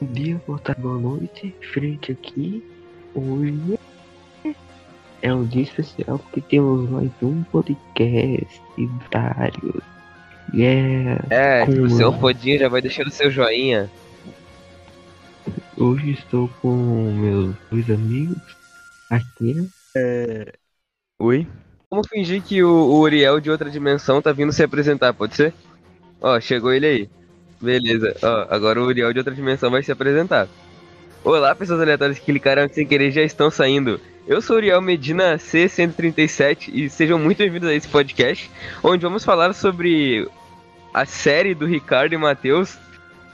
Bom dia, boa tarde, boa noite. Frente aqui, hoje é um dia especial porque temos mais um podcast vários. Yeah. É, Com- tipo, seu fodinho já vai deixando seu joinha. Hoje estou com meus dois amigos aqui. Oi? Vamos fingir que o, o Uriel de outra dimensão tá vindo se apresentar, pode ser? Ó, chegou ele aí. Beleza, ó, agora o Uriel de outra dimensão vai se apresentar. Olá, pessoas aleatórias que clicaram sem querer já estão saindo. Eu sou Uriel Medina C137 e sejam muito bem-vindos a esse podcast, onde vamos falar sobre a série do Ricardo e Matheus,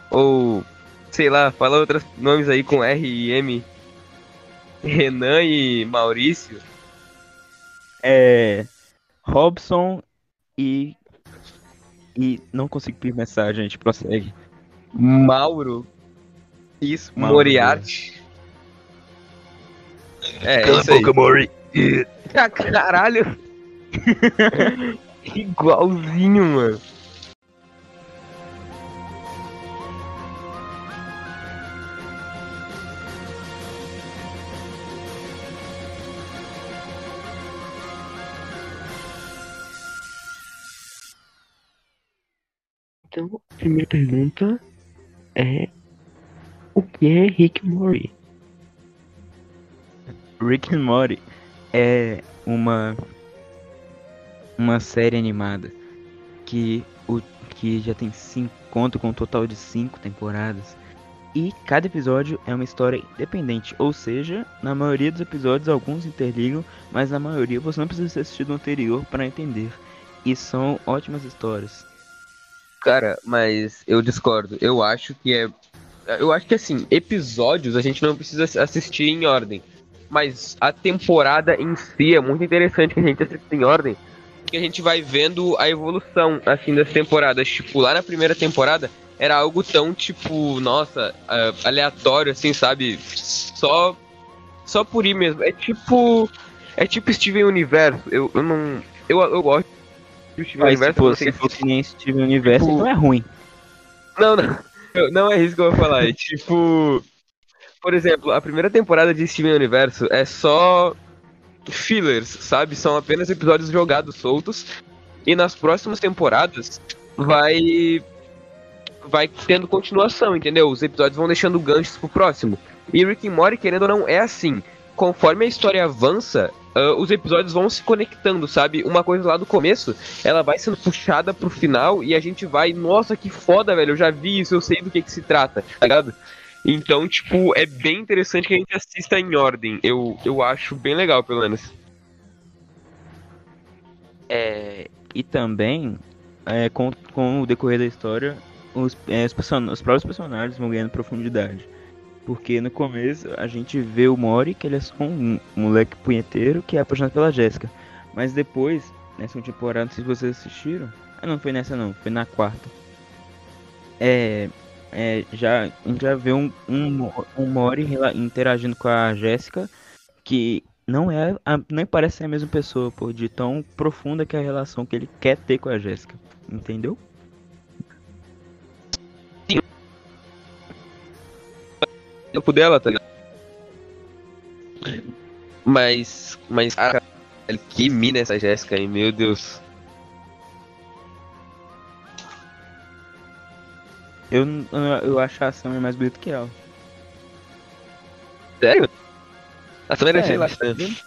ou sei lá, fala outros nomes aí com R e M. Renan e Maurício. É. Robson e. E não consigo mensagem, a gente prossegue. Mauro. Isso, Mauro. Moriarty. É, é isso aí. Mori. Ah, caralho. Igualzinho, mano. Então, a primeira pergunta é: O que é Rick Mori? Rick and Morty é uma. Uma série animada que, o, que já tem cinco, conta com um total de cinco temporadas. E cada episódio é uma história independente, ou seja, na maioria dos episódios alguns interligam, mas na maioria você não precisa ter assistido o anterior para entender. E são ótimas histórias. Cara, mas eu discordo. Eu acho que é. Eu acho que assim, episódios a gente não precisa assistir em ordem. Mas a temporada em si é muito interessante que a gente assista em ordem. Porque a gente vai vendo a evolução, assim, das temporadas. Tipo, lá na primeira temporada era algo tão, tipo, nossa, aleatório, assim, sabe? Só. Só por ir mesmo. É tipo. É tipo Steven Universo. Eu, eu não. Eu, eu gosto de Steven Mas Universo. se for que nem Steven Universo, Tipo- não é ruim. não, não. Não é isso que eu vou falar. É tipo. Por exemplo, a primeira temporada de Steven Universo é só fillers, sabe? São apenas episódios jogados soltos. E nas próximas temporadas vai. Vai tendo continuação, entendeu? Os episódios vão deixando ganchos pro próximo. E Rick and Morty, querendo ou não, é assim. Conforme a história avança, ah, os episódios vão se conectando, sabe? Uma coisa lá do começo, ela vai sendo puxada pro final e a gente vai, nossa, que foda, velho, eu já vi isso, eu sei do que que se trata, tá ligado? Então, tipo, é bem interessante que a gente assista em ordem. Eu, eu acho bem legal, pelo menos. É, e também, é, com, com o decorrer da história, os, é, os, person- os próprios personagens vão ganhando profundidade. Porque no começo a gente vê o Mori, que ele é só um moleque punheteiro que é apaixonado pela Jéssica. Mas depois, nessa temporada, não sei se vocês assistiram. Ah, não foi nessa não, foi na quarta. É. é já, a gente já vê um, um, um Mori interagindo com a Jéssica que não é a, nem parece ser a mesma pessoa, pô, de tão profunda que é a relação que ele quer ter com a Jéssica. Entendeu? Tempo dela, tá ligado? Mas, mas, cara, que mina essa Jéssica aí, meu Deus. Eu, eu acho a Sam mais bonita que ela. Sério? A Samara É, achei ela- bastante.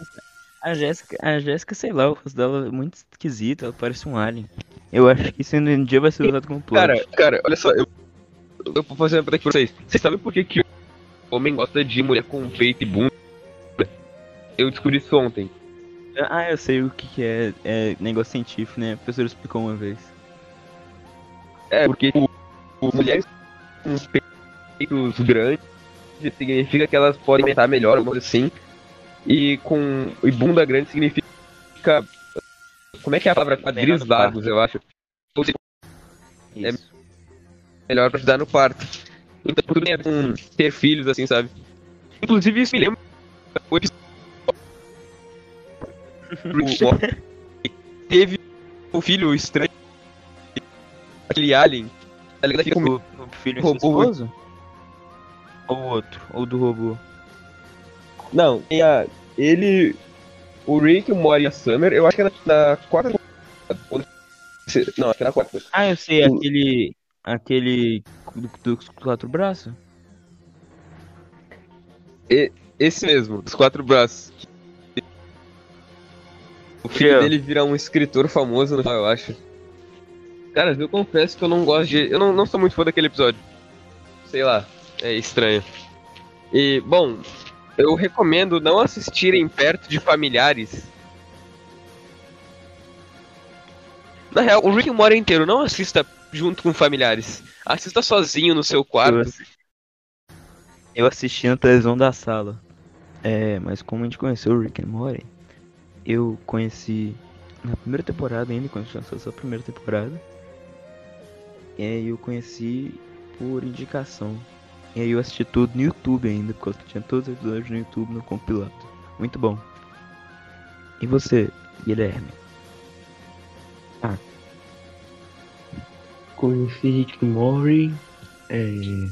A Jéssica, a Jéssica, sei lá, o rosto dela é muito esquisito, ela parece um alien. Eu acho que isso um dia vai ser usado como plot. Cara, cara, olha só, eu, eu vou fazer uma pergunta aqui pra vocês. Vocês sabem por que, que homem gosta de mulher com peito e bunda? Eu descobri isso ontem. Ah, eu sei o que, que é, é negócio científico, né? A professora explicou uma vez. É, porque o, o mulheres com peitos grandes significa que elas podem alimentar melhor, alguma coisa assim. E com e bunda grande significa. Como é que é a palavra? Quadris largos, eu acho. É- melhor pra ajudar no parto. Então tudo tem a ver com ter filhos, assim, sabe? Inclusive isso me lembra o episódio teve um filho estranho. Aquele alien. Tá ligado? Fica O, o filho Robô. incestuoso? Ou o outro? Ou do robô? Não, tem a, ele, o Rick, o Mori e a Summer, eu acho que era na quarta na Não, acho que era na quarta. Ah, eu sei, O- aquele. Aquele. Do- dos quatro braços? Esse mesmo, dos quatro braços. O filho Que dele vira um escritor famoso, no final, eu acho. Cara, eu confesso que eu não gosto de. Eu não, não sou muito fã daquele episódio. Sei lá, é estranho. E, bom, eu recomendo não assistirem perto de familiares. Na real, o Rick Morty inteiro, não assista junto com familiares. Assista sozinho no seu Eu, quarto. eu assisti na televisão da sala. É, mas como a gente conheceu o Rick and Morty, eu conheci na primeira temporada ainda, quando lançou essa primeira temporada. E aí eu conheci por indicação. E aí eu assisti tudo no YouTube ainda, porque tinha todos os episódios no YouTube no compilado. Muito bom. E você, Guilherme? Conheci Rick Morty, é,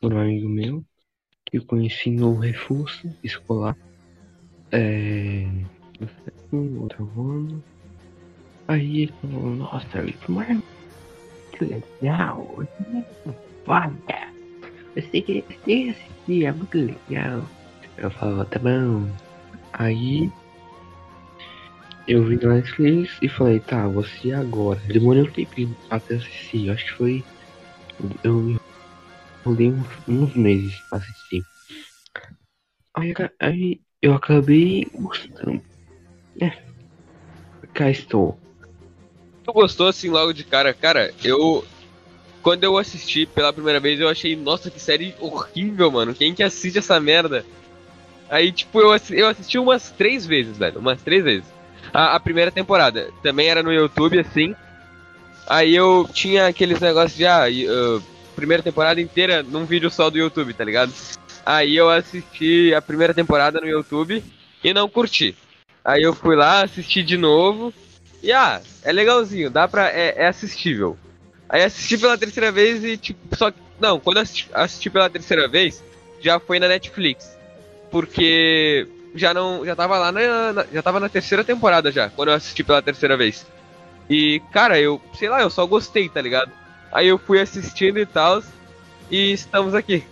por um amigo meu, que eu conheci no reforço escolar, é, no outro ano. Aí ele falou, nossa, Rick Morty, que legal, é foda. Você assistir, é muito legal. Eu falava, tá bom. Aí eu vi na Netflix e falei, tá, assistir agora. Demorei um tempinho até assistir, acho que foi. Eu enrolei uns, uns meses pra assistir. Aí, aí eu acabei gostando. É. Cá estou. Tu gostou assim logo de cara? Cara, eu. Quando eu assisti pela primeira vez, eu achei, nossa, que série horrível, mano. Quem que assiste essa merda? Aí, tipo, eu, eu assisti umas três vezes, velho. Umas três vezes. A, a primeira temporada também era no YouTube, assim. Aí eu tinha aqueles negócios de, ah, ah, primeira temporada inteira num vídeo só do YouTube, tá ligado? Aí eu assisti a primeira temporada no YouTube e não curti. Aí eu fui lá, assisti de novo. E ah, é legalzinho, dá pra. É, é assistível. Aí assisti pela terceira vez e tipo, só. Não, quando assisti, assisti pela terceira vez, já foi na Netflix. Porque já não. Já tava lá na, na- Já tava na terceira temporada já, quando eu assisti pela terceira vez. E, cara, eu, sei lá, eu só gostei, tá ligado? Aí eu fui assistindo e tal. E estamos aqui.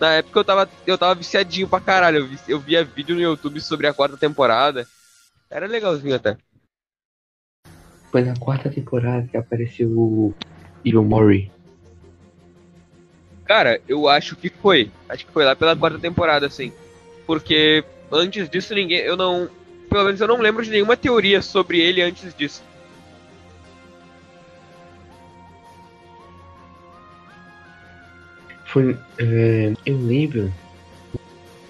Na época eu tava, eu tava viciadinho pra caralho. Eu, vi- eu via vídeo no YouTube sobre a quarta temporada. Era legalzinho até. Foi na quarta temporada que apareceu o Murray. Cara, eu acho que foi. Acho que foi lá pela quarta temporada, assim. Porque antes disso ninguém. Eu não. Pelo menos eu não lembro de nenhuma teoria sobre ele antes disso. Foi. é, eu lembro.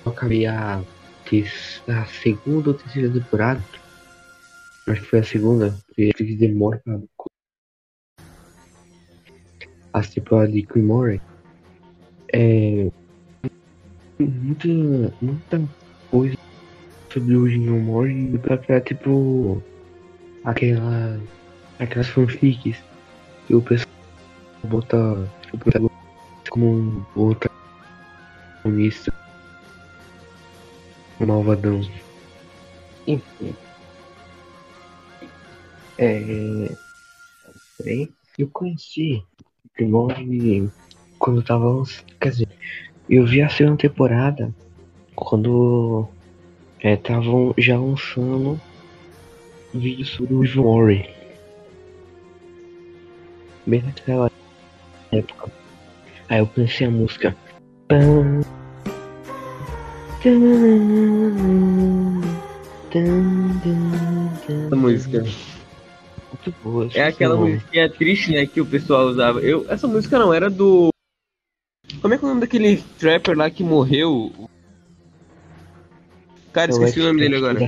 Eu acabei a, a segunda ou terceira temporada. Acho que foi a segunda, porque que demora pra. As temporadas de Murray. É. Muita. Muita coisa sobre o Jim Murray pra criar tipo. Aquela. Aquelas fanfics que o pessoal bota o protagonista como um outro protagonista um malvadão. Enfim. É. Peraí. Eu conheci Grimório quando eu tava. Quer dizer, eu vi a segunda temporada quando estavam já lançando vídeos sobre o Grimório. Bem naquela época. Aí eu conheci a música. Pam. Essa música. Muito boa. É aquela musiquinha triste, né, que o pessoal usava. Eu, essa música não era do. Como é que é o nome daquele trapper lá que morreu? Cara, esqueci o nome dele agora.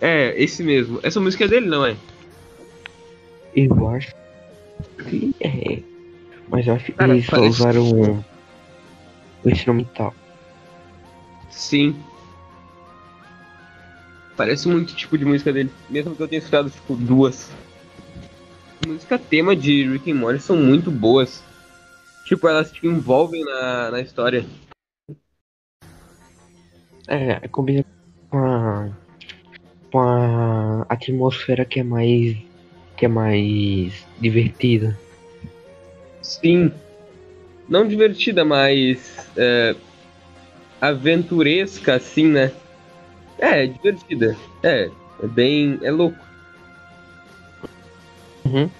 É, esse mesmo. Essa música é dele, não é? Eu acho que é. Mas eu acho que Cara, eles parece- usaram o instrumental. Sim. Parece muito tipo de música dele, mesmo que eu tenha escutado tipo duas. Música tema de Rick and Morty são muito boas. Tipo, elas te envolvem na, na história. É, combina com a, com a atmosfera que é mais que é mais divertida. Sim. Não divertida, mas é, aventuresca, assim, né? É, divertida. É, é bem. É louco. Uhum.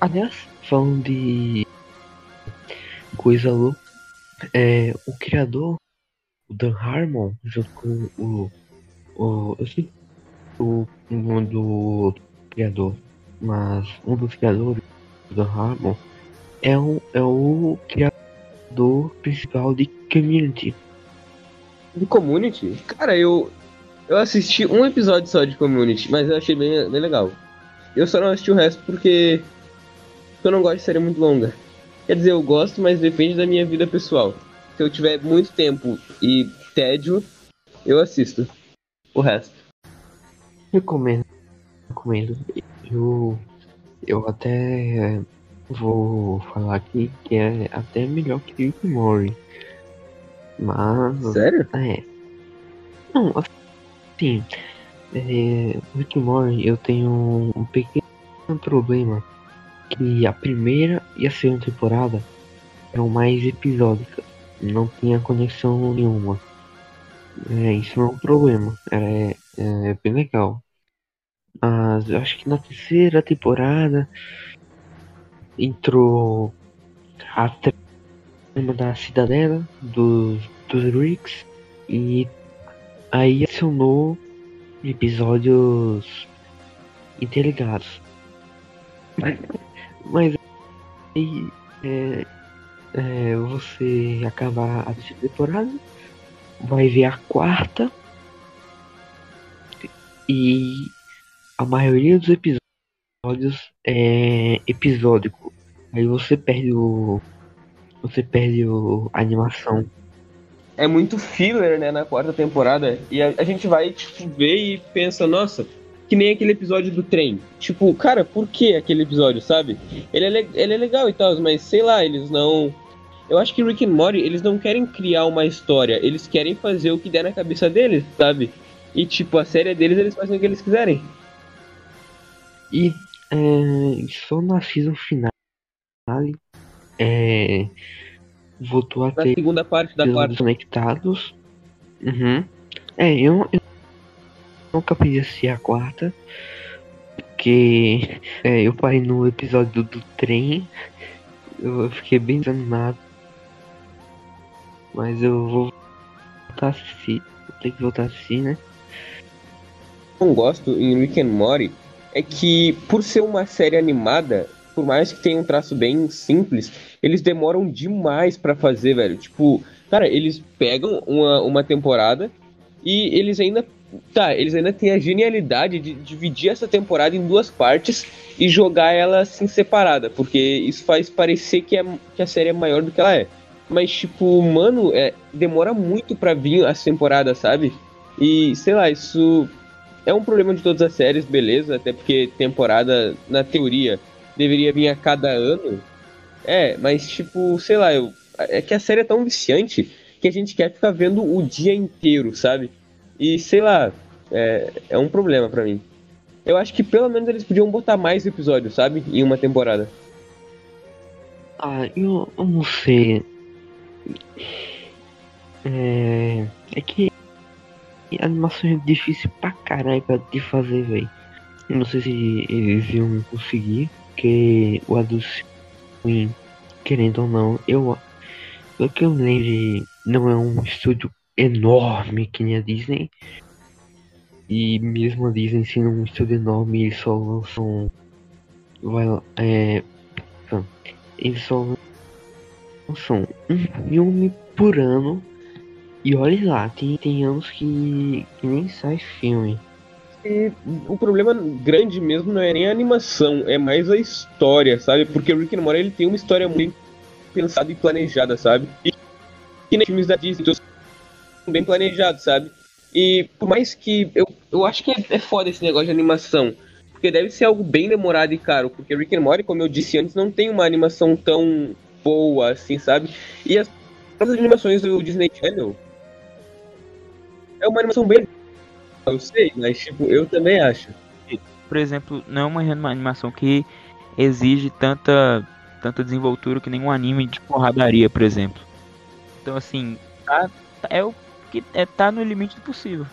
Aliás, falando de coisa louca, é, o criador, o Dan Harmon, junto com o. o eu sei o nome do criador, mas um dos criadores do Dan Harmon é o, é o criador principal de Community. De Community? Cara, eu. Eu assisti um episódio só de Community, mas eu achei bem, bem legal. Eu só não assisti o resto porque eu não gosto de série muito longa. Quer dizer, eu gosto, mas depende da minha vida pessoal. Se eu tiver muito tempo e tédio, eu assisto. O resto. Recomendo. Recomendo. Eu, eu até vou falar aqui que é até melhor que Rick Morty. Mas. Sério? É. Não, assim. É, Rick Morty eu tenho um pequeno problema. Que a primeira e a segunda temporada eram mais episódicas. Não tinha conexão nenhuma. É, isso não é um problema. É, é bem legal. Mas eu acho que na terceira temporada entrou a trama da cidadela dos, dos Ricks e aí acionou episódios interligados. Mas aí é, é, você acabar a terceira temporada, vai ver a quarta e a maioria dos episódios é episódico. Aí você perde o. Você perde o, a animação. É muito filler, né, na quarta temporada. E a, a gente vai, tipo, ver e pensa, nossa, que nem aquele episódio do trem. Tipo, cara, por que aquele episódio, sabe? Ele é, ele é legal e tal, mas sei lá, eles não. Eu acho que Rick and Morty, eles não querem criar uma história, eles querem fazer o que der na cabeça deles, sabe? E tipo, a série deles, eles fazem o que eles quiserem. E é, só na season final é, voltou a Na ter segunda parte da episódios conectados. Uhum. É, eu, eu nunca assistir a quarta. Porque é, eu parei no episódio do, trem. Eu fiquei bem desanimado. Mas eu vou voltar a assistir. Vou ter que voltar a assistir, né? não gosto em Rick and Morty é que, por ser uma série animada, por mais que tenha um traço bem simples, eles demoram demais pra fazer, velho. Tipo, cara, eles pegam uma, uma temporada e eles ainda. Tá, eles ainda têm a genialidade de dividir essa temporada em duas partes e jogar ela assim separada, porque isso faz parecer que, é, que a série é maior do que ela é. Mas, tipo, mano, é, demora muito pra vir as temporadas, sabe? E, sei lá, isso é um problema de todas as séries, beleza, até porque temporada, na teoria, deveria vir a cada ano. É, mas tipo, sei lá, eu, é que a série é tão viciante que a gente quer ficar vendo o dia inteiro, sabe? E sei lá, é, é um problema pra mim. Eu acho que pelo menos eles podiam botar mais episódios, sabe? Em uma temporada. Ah, eu, eu não sei. É, é que animação é difícil pra caralho pra de fazer, velho. Não sei se eles iam conseguir, porque o Swim, querendo ou não, eu. Pelo que eu lembro, não é um estúdio enorme que nem a Disney. E mesmo a Disney sendo um estúdio enorme, eles só lançam. Vai, é, eles só lançam um filme por ano e olha lá, tem, tem anos que, que nem sai filme. E o problema grande mesmo não é nem a animação, é mais a história, sabe? Porque o Rick and Morty ele tem uma história muito pensada e planejada, sabe? E, e nem filmes da Disney então, bem planejados, sabe? E por mais que. Eu, eu acho que é, é foda esse negócio de animação. Porque deve ser algo bem demorado e caro. Porque Rick and Morty, como eu disse antes, não tem uma animação tão boa assim, sabe? E as próprias animações do Disney Channel. É uma animação bem. Eu sei, mas tipo, eu também acho. Por exemplo, não é uma animação que exige tanta, tanta desenvoltura que nenhum anime de porradaria, por exemplo. Então assim, tá, é o que é, tá no limite do possível.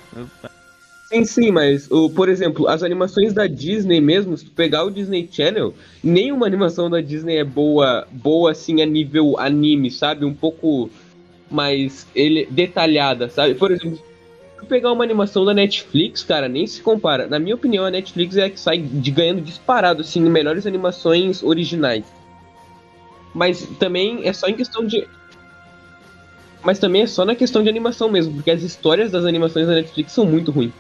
Sim, sim, mas, o, por exemplo, as animações da Disney mesmo, se tu pegar o Disney Channel, nenhuma animação da Disney é boa, boa assim a nível anime, sabe? Um pouco mais ele, detalhada, sabe? Por exemplo, se tu pegar uma animação da Netflix, cara, nem se compara. Na minha opinião, a Netflix é a que sai de, ganhando disparado, assim, melhores animações originais. Mas também é só em questão de mas também é só na questão de animação mesmo, porque as histórias das animações da Netflix são muito ruins.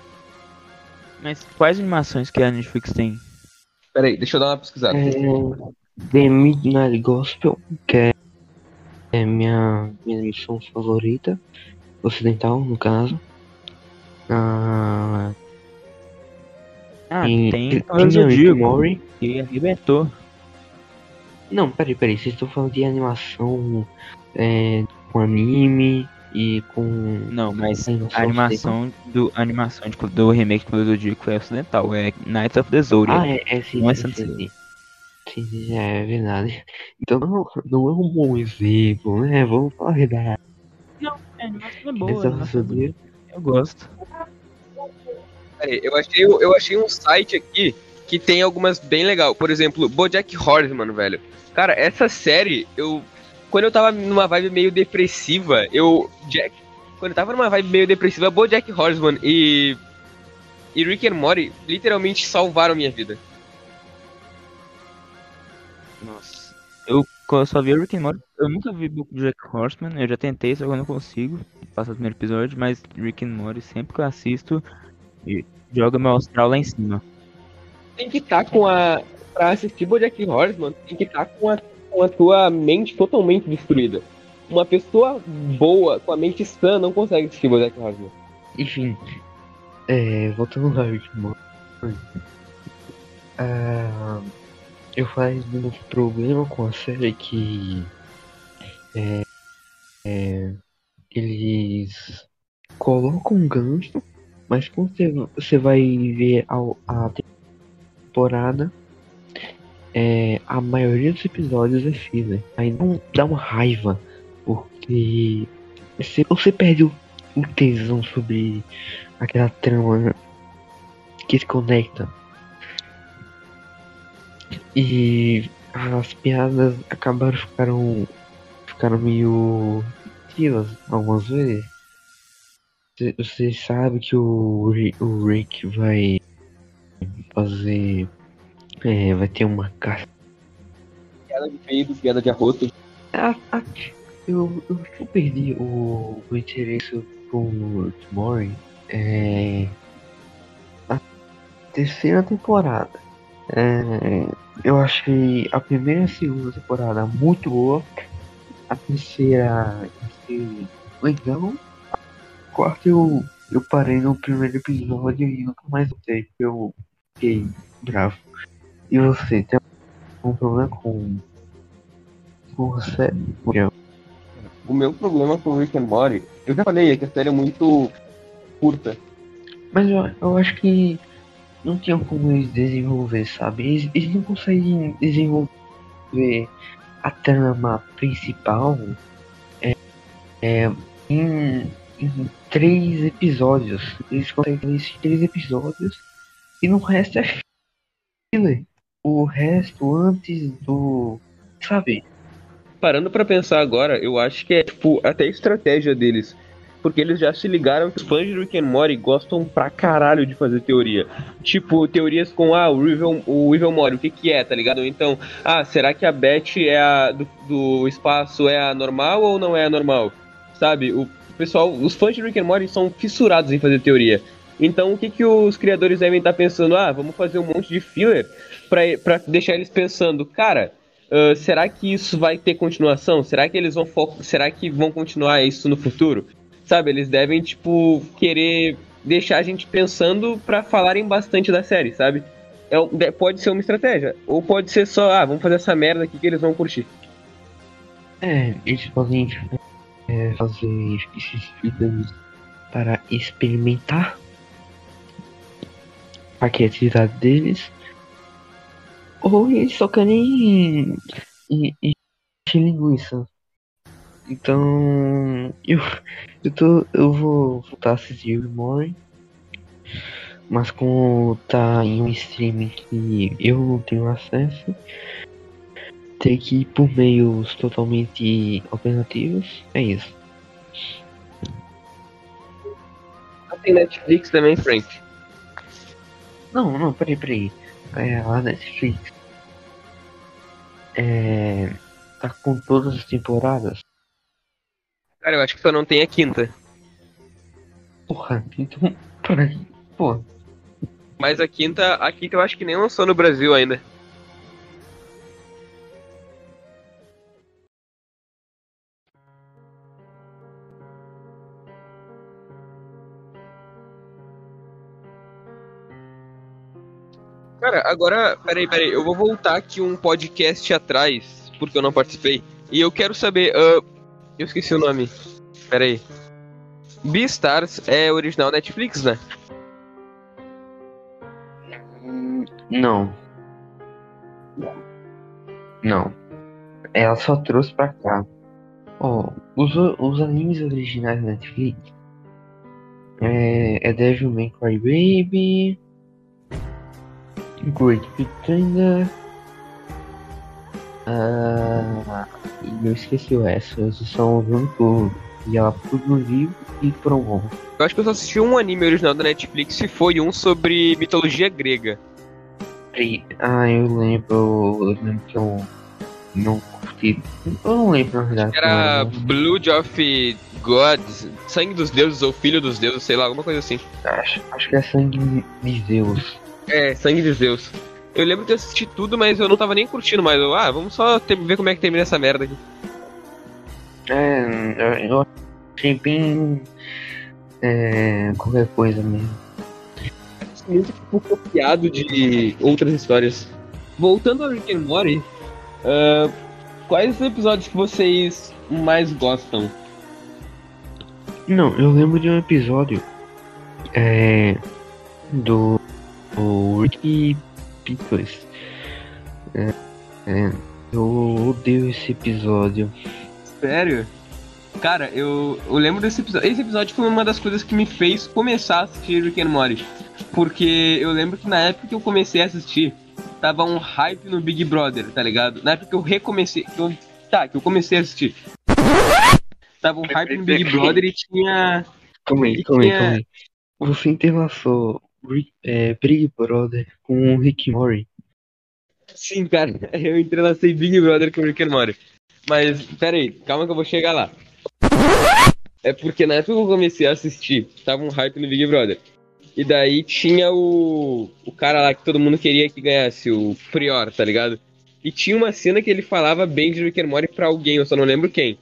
Mas quais animações que a Netflix tem? Peraí, deixa eu dar uma pesquisada. É, The Midnight Gospel, que é, é minha, minha missão favorita, ocidental no caso. Ah, ah e, tem Diego, Mori. que arrebentou. Não, peraí, peraí, vocês estão falando de animação é, com anime e com. Não, mas a animação do, a animação de, do remake do Zodíaco é ocidental, é Knights of the Zodiac. Ah, é, é sim, não é sim, sim, sim, é verdade. Então não, não é um bom exemplo, né? Vamos falar a verdade. Não, a animação é boa. Animação é eu gosto. Peraí, eu achei, eu achei um site aqui que tem algumas bem legal. Por exemplo, Bojack Horseman, velho. Cara, essa série eu quando eu tava numa vibe meio depressiva, eu. Jack. Quando eu tava numa vibe meio depressiva, Jack Horseman e. E Rick and Morty literalmente salvaram minha vida. Nossa. Eu só vi o Rick and Morty. Eu nunca vi Jack Horseman. Eu já tentei, só que eu não consigo. Passar o primeiro episódio, mas Rick and Morty, sempre que eu assisto, joga meu astral lá em cima. Tem que estar tá com a. Pra assistir Jack Horseman, tem que estar tá com a com a tua mente totalmente destruída. Uma pessoa boa, com a mente sã, não consegue assistir Bojack Horseman. Enfim, é, voltando ao Rick uh, eu faço um problema com a série que é, é, eles colocam um gancho, mas quando você vai ver a, a temporada, é, a maioria dos episódios é filler. Aí não dá uma raiva, porque você, você perde o, o tesão sobre aquela trama que se conecta. E as piadas acabaram ficaram ficaram meio repetitivas algumas vezes. Você sabe que o Rick vai fazer é, vai ter uma caixa. Piada de peido, piada de arroto. Ah, ah, eu, eu, eu perdi o, o interesse por Tomorrow. É. A terceira temporada. É, eu achei a primeira e a segunda temporada muito boa. A terceira achei legal. A quarta eu, eu parei no primeiro episódio e nunca mais voltei. Eu fiquei bravo. E você tem algum problema com. com você? O meu problema com Rick and Morty, eu já falei, é que a série é muito curta. Mas eu, eu acho que não tinha como eles desenvolver, sabe? Eles, eles não conseguem desenvolver a trama principal é, é, em, em três episódios. Eles conseguem isso em três episódios e no resto é filler o resto antes do. Sabe? Parando para pensar agora, eu acho que é tipo até estratégia deles. Porque eles já se ligaram que os fãs de Rick and Morty gostam pra caralho de fazer teoria. Tipo, teorias com, ah, o Evil, o Evil Morty, o que que é, tá ligado? Então, ah, será que a Beth é a do, do espaço é a normal ou não é a normal? Sabe? O pessoal, os fãs de Rick and Morty são fissurados em fazer teoria. Então, o que que os criadores devem estar pensando? Ah, vamos fazer um monte de filler para deixar eles pensando, cara, uh, será que isso vai ter continuação? Será que eles vão será que vão continuar isso no futuro? Sabe, eles devem, tipo, querer deixar a gente pensando pra falarem bastante da série, sabe? É, de- pode ser uma estratégia. Ou pode ser só, ah, vamos fazer essa merda aqui que eles vão curtir. É, eles podem é, fazer esses vídeos para experimentar a criatividade deles. Ou eles só querem encher linguiça. Então eu, eu tô. Eu vou voltar a assistir Morty. Mas como tá em um streaming que eu não tenho acesso, ter que ir por meios totalmente alternativos, é isso. Ah, Tem Netflix também, Frank. Não, não, peraí, peraí. É, a Netflix. É. Tá com todas as temporadas? Cara, eu acho que só não tem a quinta. Porra, então. Peraí, pô. Mas a quinta, a quinta eu acho que nem lançou no Brasil ainda. Cara, agora, peraí, peraí, eu vou voltar aqui um podcast atrás, porque eu não participei. E eu quero saber, ah, eu esqueci o nome. Peraí. Beastars é original Netflix, né? Não. Não. Ela só trouxe pra cá. Ó, os, o- os animes originais da Netflix é, é Devilman Crybaby, Great Pretender, ah, eu esqueci o resto, esses são os únicos e ela produziu e promove. Eu acho que eu só assisti um anime original da Netflix e foi um sobre mitologia grega. Ah, eu lembro, eu lembro que eu não curti, eu não lembro na verdade. Era como Blood of Gods, Sangue dos Deuses ou Filho dos Deuses, sei lá, alguma coisa assim. acho, acho que é Sangue de Zeus. É, Sangue de Zeus. Eu lembro de assistir tudo, mas eu não tava nem curtindo mais. Eu, ah, vamos só ter- ver como é que termina essa merda aqui. É, eu achei bem. É, qualquer coisa mesmo. Muito tipo, copiado de outras histórias. Voltando ao Rick and Morty, ah, quais os episódios que vocês mais gostam? Não, eu lembro de um episódio é, do, do Ricky Pickles. É, é, eu odeio esse episódio. Sério? Cara, eu, eu lembro desse episódio. Esse episódio foi uma das coisas que me fez começar a assistir Rick and Morty. Porque eu lembro que na época que eu comecei a assistir, tava um hype no Big Brother, tá ligado? Na época que eu recomecei. Que eu, tá, que eu comecei a assistir. Tava um hype no Big Brother e tinha. Calma aí, calma aí, calma aí. Você interlaçou Rick, é, Big Brother com o Rick Mori. Sim, cara, eu entrelacei Big Brother com Rick and Morty. Mas, pera aí, calma que eu vou chegar lá. É porque na época que eu comecei a assistir, tava um hype no Big Brother. E daí tinha o, o cara lá que todo mundo queria que ganhasse, o Prior, tá ligado? E tinha uma cena que ele falava bem de Rick and Morty pra alguém, eu só não lembro quem.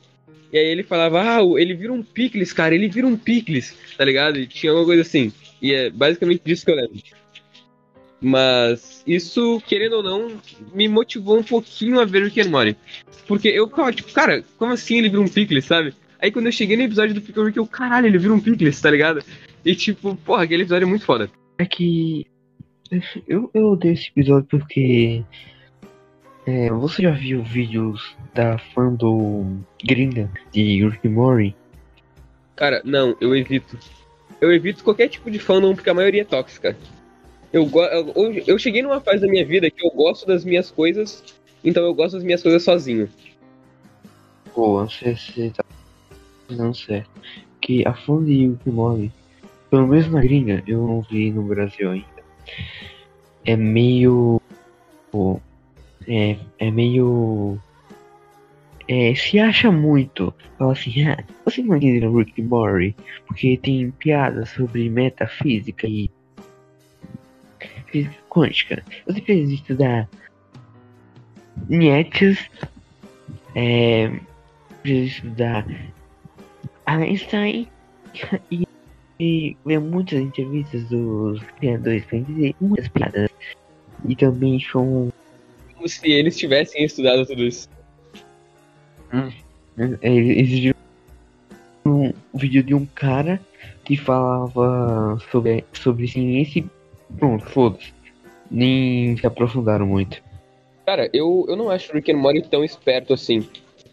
E aí ele falava, ah, o- ele vira um picles, cara, ele vira um picles, tá ligado? E tinha uma coisa assim. E é basicamente disso que eu lembro. Mas isso, querendo ou não, me motivou um pouquinho a ver Rick and Morty. Porque eu ficava tipo, cara, como assim ele vira um picles, sabe? Aí quando eu cheguei no episódio do Pickle Rick, eu, caralho, ele vira um picles, tá ligado? E tipo, porra, aquele episódio é muito foda. É que. Eu, eu odeio esse episódio porque. É, você já viu vídeos da fã do gringa de Rick and Morty? Cara, não, eu evito. Eu evito qualquer tipo de fandom porque a maioria é tóxica. Eu, eu, eu cheguei numa fase da minha vida que eu gosto das minhas coisas, então eu gosto das minhas coisas sozinho. Pô, você, tá fazendo certo. Que a de Rick and Morty, pelo menos na gringa, eu não vi no Brasil ainda. É meio. pô, É, é meio. É, se acha muito. Fala assim, ah, você não entendeu Rick and Morty porque tem piadas sobre metafísica e física quântica. Você precisa estudar Nietzsche, é, precisa estudar Einstein E, e ver muitas entrevistas dos criadores pra dizer muitas piadas. E também são. Como se eles tivessem estudado tudo isso. Exigiu um vídeo de um cara que falava sobre, sobre ciência e pronto, foda-se. Nem se aprofundaram muito. Cara, eu, eu não acho Rick and Morty tão esperto assim.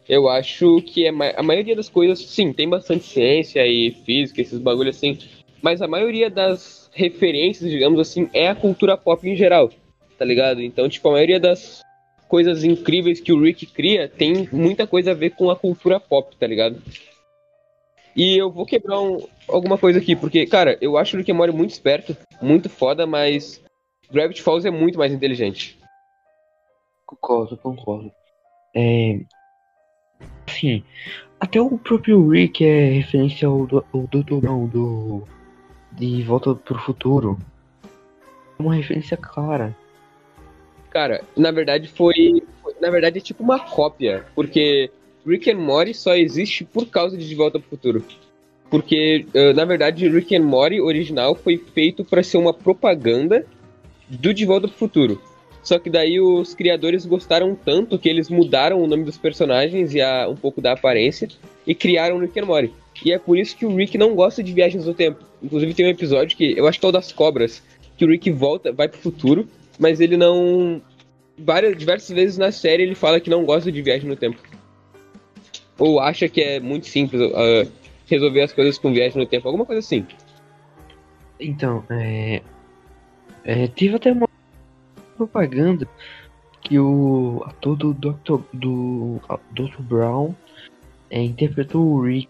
Eu acho que é ma- a maioria das coisas, sim, tem bastante ciência e física, esses bagulhos assim. Mas a maioria das referências, digamos assim, é a cultura pop em geral, tá ligado? Então, tipo, a maioria das coisas incríveis que o Rick cria tem muita coisa a ver com a cultura pop, tá ligado? E eu vou quebrar um- alguma coisa aqui, porque, cara, eu acho o Rick and muito esperto, muito foda, mas Gravity Falls é muito mais inteligente. Concordo, concordo. É. Assim, até o próprio Rick é referência ao, do- ao doutorão do. De Volta pro Futuro. É uma referência clara. Cara, na verdade foi. foi- Na verdade é tipo uma cópia. Porque Rick and Morty só existe por causa de De Volta pro Futuro. Porque, eh, na verdade, Rick and Morty original foi feito pra ser uma propaganda do De Volta pro Futuro. Só que daí os criadores gostaram tanto que eles mudaram o nome dos personagens e a, um pouco da aparência e criaram Rick and Morty. E é por isso que o Rick não gosta de viagens no tempo. Inclusive tem um episódio que eu acho que é o das cobras, que o Rick volta, vai pro futuro, mas ele não várias diversas vezes na série ele fala que não gosta de viagem no tempo. Ou acha que é muito simples ah, resolver as coisas com viagem no tempo, alguma coisa assim. Então, é. é teve até uma propaganda que o ator do Dr. do ah, Dr. Brown é, interpretou o Rick.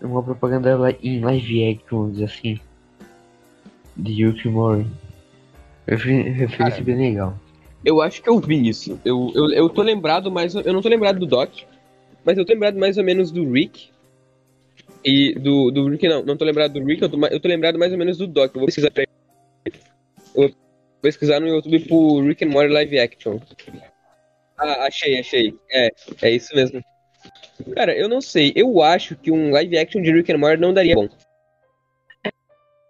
Uma propaganda em live action, assim. De Rick and Refer- Referência bem legal. Eu acho que eu vi isso. Eu, eu, eu tô lembrado mais. Eu não tô lembrado do Doc, mas eu tô lembrado mais ou menos do Rick. E do, do Rick, não, não tô lembrado do Rick, eu tô, eu tô lembrado mais ou menos do Doc. Eu vou pesquisar pra Eu vou pesquisar no YouTube pro Rick and Morty Live Action. Ah, achei, achei. É, é isso mesmo. Cara, eu não sei. Eu acho que um live action de Rick and Morty não daria bom.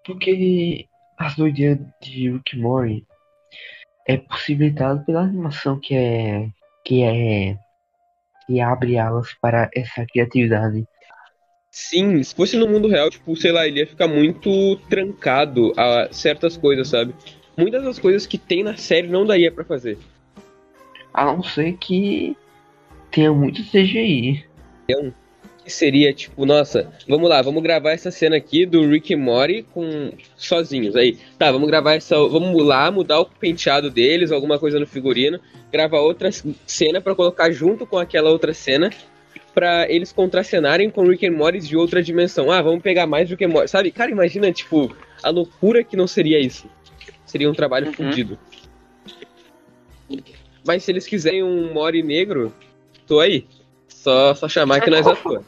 Porque as doideiras de Rick Morty é possibilitado pela animação que é que é que abre alas para essa criatividade. Sim, se fosse no mundo real, tipo, sei lá, ele ia ficar muito trancado a certas coisas, sabe? Muitas das coisas que tem na série não daria pra fazer. A não ser que tenha muito CGI. Que seria tipo, nossa, vamos lá, vamos gravar essa cena aqui do Rick e Morty com sozinhos. Aí, tá, vamos gravar essa, vamos lá mudar o penteado deles, alguma coisa no figurino, gravar outra cena pra colocar junto com aquela outra cena pra eles contracenarem com Rick and Morty de outra dimensão. Ah, vamos pegar mais Rick and Morty, sabe? Cara, imagina, tipo, a loucura que não seria isso. Seria um trabalho Uhum. fodido. Mas se eles quiserem um Mori negro, tô aí. Só, só chamar que nós atua.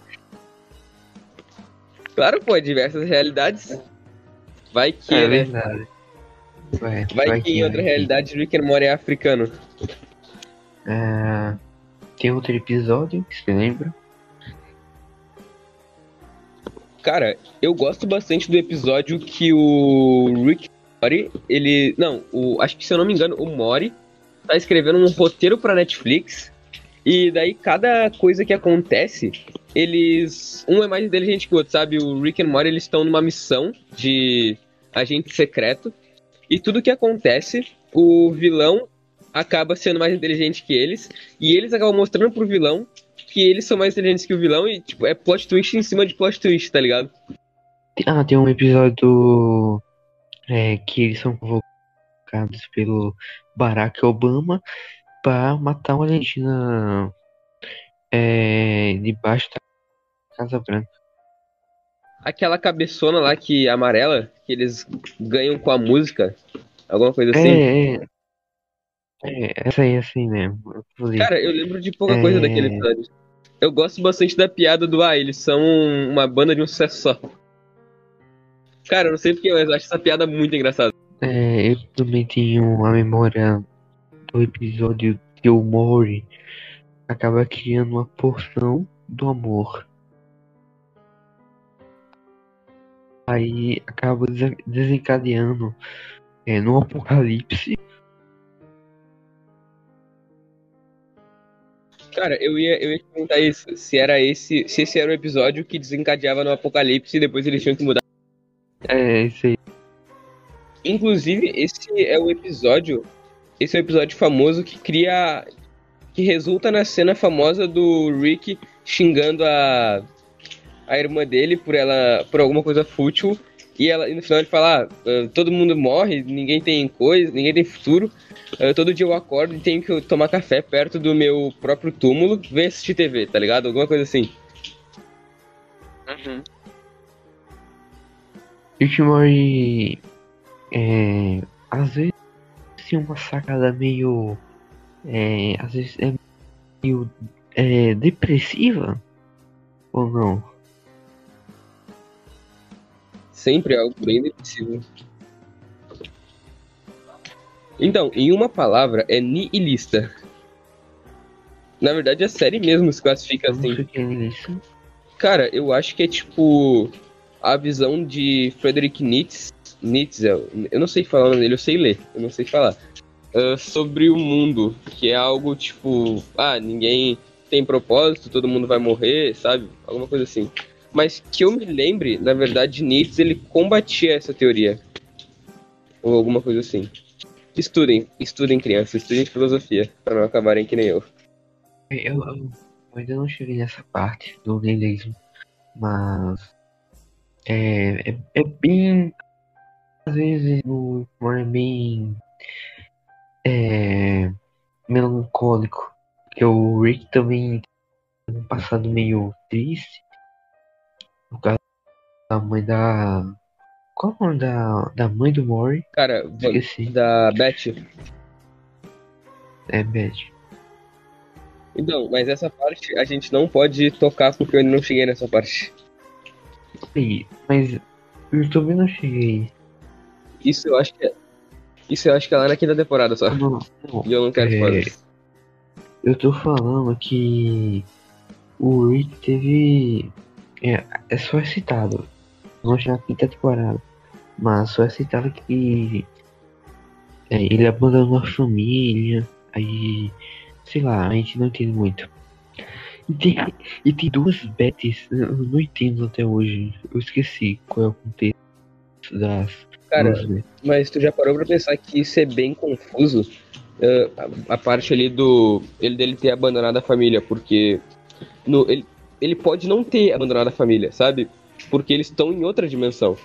Claro, pô, diversas realidades. Vai que, É né? verdade. Vai, Vai, que em outra realidade Rick and Morty é africano. É, tem outro episódio que você lembra? Cara, eu gosto bastante do episódio que o Rick Mori, ele. Não, o, acho que se eu não me engano, o Mori tá escrevendo um roteiro pra Netflix. E daí cada coisa que acontece, eles. Um é mais inteligente que o outro, sabe? O Rick e Mori eles estão numa missão de agente secreto. E tudo que acontece, o vilão acaba sendo mais inteligente que eles. E eles acabam mostrando pro vilão que eles são mais inteligentes que o vilão. E, tipo, é plot twist em cima de plot twist, tá ligado? Ah, tem um episódio do- é, que eles são convocados pelo Barack Obama para matar uma alienígena é, debaixo da Casa Branca. Aquela cabeçona lá que amarela, que eles ganham com a música. Alguma coisa assim. É, é. É, essa aí é assim mesmo. eu. Cara, eu lembro de pouca coisa É. daquele episódio. Eu gosto bastante da piada do Ah, eles são uma banda de um sucesso só. Cara, eu não sei porque, mas eu acho essa piada muito engraçada. É, eu também tenho a memória do episódio que o Mori acaba criando uma porção do amor. aí acaba desen- desencadeando é, no apocalipse. Cara, eu ia, eu ia te perguntar isso. Se era esse. Se esse era o episódio que desencadeava no apocalipse e depois eles tinham que mudar. É, isso aí. Inclusive, esse é o episódio. Esse é o episódio famoso que cria. Que resulta na cena famosa do Rick xingando a. A irmã dele por ela. por alguma coisa fútil. E, ela, e no final ele fala: ah, ah, todo mundo morre, ninguém tem coisa, ninguém tem futuro. Ah, todo dia eu acordo e tenho que tomar café perto do meu próprio túmulo, ver assistir TV, tá ligado? Alguma coisa assim. Rick and Morty, é, às vezes tem uma sacada meio, é, às vezes é meio é, depressiva ou não? Sempre é algo bem depressivo. Então, em uma palavra, é nihilista. Na verdade, a série mesmo se classifica assim. Cara, eu acho que é tipo a visão de Friedrich Nietzsche. Nietzsche, eu não sei falar dele, eu sei ler, eu não sei falar. Ah, sobre o mundo, que é algo tipo, ah, ninguém tem propósito, todo mundo vai morrer, sabe? Alguma coisa assim. Mas que eu me lembre, na verdade, Nietzsche ele combatia essa teoria. Ou alguma coisa assim. Estudem, estudem crianças, estudem filosofia, para não acabarem que nem eu- eu ainda não cheguei nessa parte do niilismo, mas é, é, é bem. Às vezes o humor é bem. É, melancólico. Porque o Rick também tem um passado meio triste. No caso da mãe da. Qual é o nome da, da mãe do Mori? Cara, Esqueci. da Beth. É Beth. Então, mas essa parte a gente não pode tocar porque eu ainda não cheguei nessa parte. Aí, Mas eu também não cheguei. Isso eu acho que é. Isso eu acho que é lá na quinta temporada só. Não, não. E eu não quero É. spoilers. Eu tô falando que o Rick teve. É, é só citado. Não achei na quinta temporada. Mas só é citado que é, ele abandonou a família. Aí. Sei lá, a gente não entende muito. E tem, e tem duas Bets, eu não entendo até hoje. Eu esqueci qual é o contexto das Cara, mas tu já parou pra pensar que isso é bem confuso? Ah, a, a parte ali do. Ele dele ter abandonado a família, porque. No, ele, ele pode não ter abandonado a família, sabe? Porque eles estão em outra dimensão.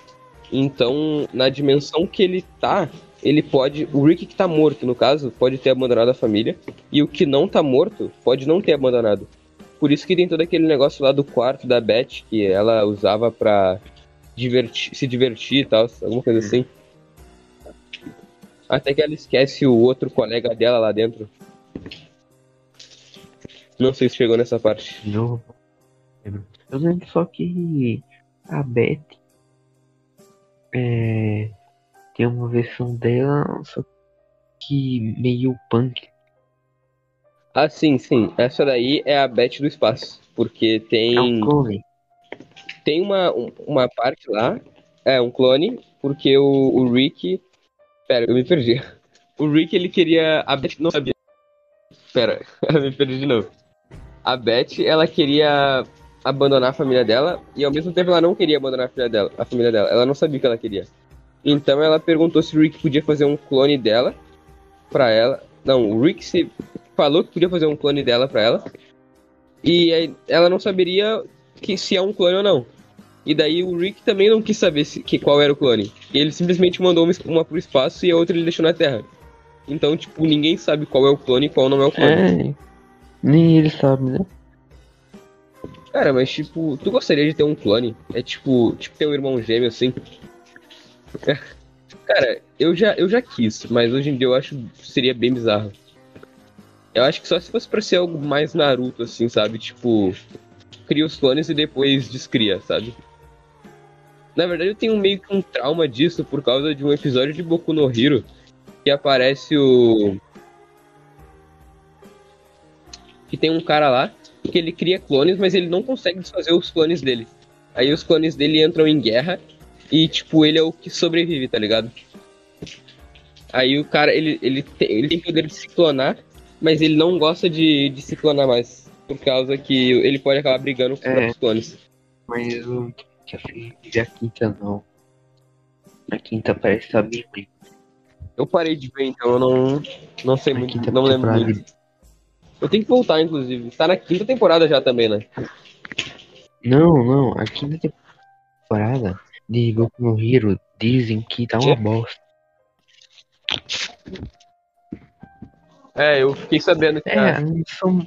Então, na dimensão que ele tá, ele pode. O Rick que tá morto, no caso, pode ter abandonado a família. E o que não tá morto pode não ter abandonado. Por isso que tem todo aquele negócio lá do quarto da Beth, que ela usava pra divertir, se divertir e tal, alguma coisa assim. Até que ela esquece o outro colega dela lá dentro. Não sei se chegou nessa parte. Não. Eu lembro só que a Beth é, tem uma versão dela, só que meio punk. Ah, sim, sim. Essa daí é a Beth do espaço. Porque tem. É um. Tem uma, um- uma parte lá, é um clone, porque o, o Rick. Pera, eu me perdi. O Rick ele queria. A Beth não sabia. Pera, eu me perdi de novo. A Beth, ela queria abandonar a família dela e ao mesmo tempo ela não queria abandonar a família dela. A família dela. Ela não sabia o que ela queria. Então ela perguntou se o Rick podia fazer um clone dela pra ela. Não, o Rick se falou que podia fazer um clone dela pra ela. E ela não saberia que se é um clone ou não. E daí o Rick também não quis saber se, que, qual era o clone. Ele simplesmente mandou uma, uma pro espaço e a outra ele deixou na Terra. Então, tipo, ninguém sabe qual é o clone e qual não é o clone. É, nem ele sabe, né? Cara, mas tipo, tu gostaria de ter um clone? É tipo, tipo ter um irmão gêmeo assim? Cara, eu já, eu já quis, mas hoje em dia eu acho que seria bem bizarro. Eu acho que só se fosse pra ser algo mais Naruto, assim, sabe? Tipo, cria os clones e depois descria, sabe? Na verdade, eu tenho meio que um trauma disso por causa de um episódio de Boku no Hero que aparece o. Que tem um cara lá que ele cria clones, mas ele não consegue desfazer os clones dele. Aí os clones dele entram em guerra E, tipo, ele é o que sobrevive, tá ligado? Aí o cara, ele, ele, tem, ele tem poder de se clonar, mas ele não gosta de, de se clonar mais. Por causa que ele pode acabar brigando com os É. próprios clones. Mas eu já fiz a quinta não. A quinta parece bem ruim. Eu parei de ver, então eu não, não sei A muito, não lembro muito. Eu tenho que voltar, inclusive. Tá na quinta temporada já também, né? Não, não, a quinta temporada de Boku no Hero dizem que tá uma bosta. É, eu fiquei sabendo que. É, tá- são...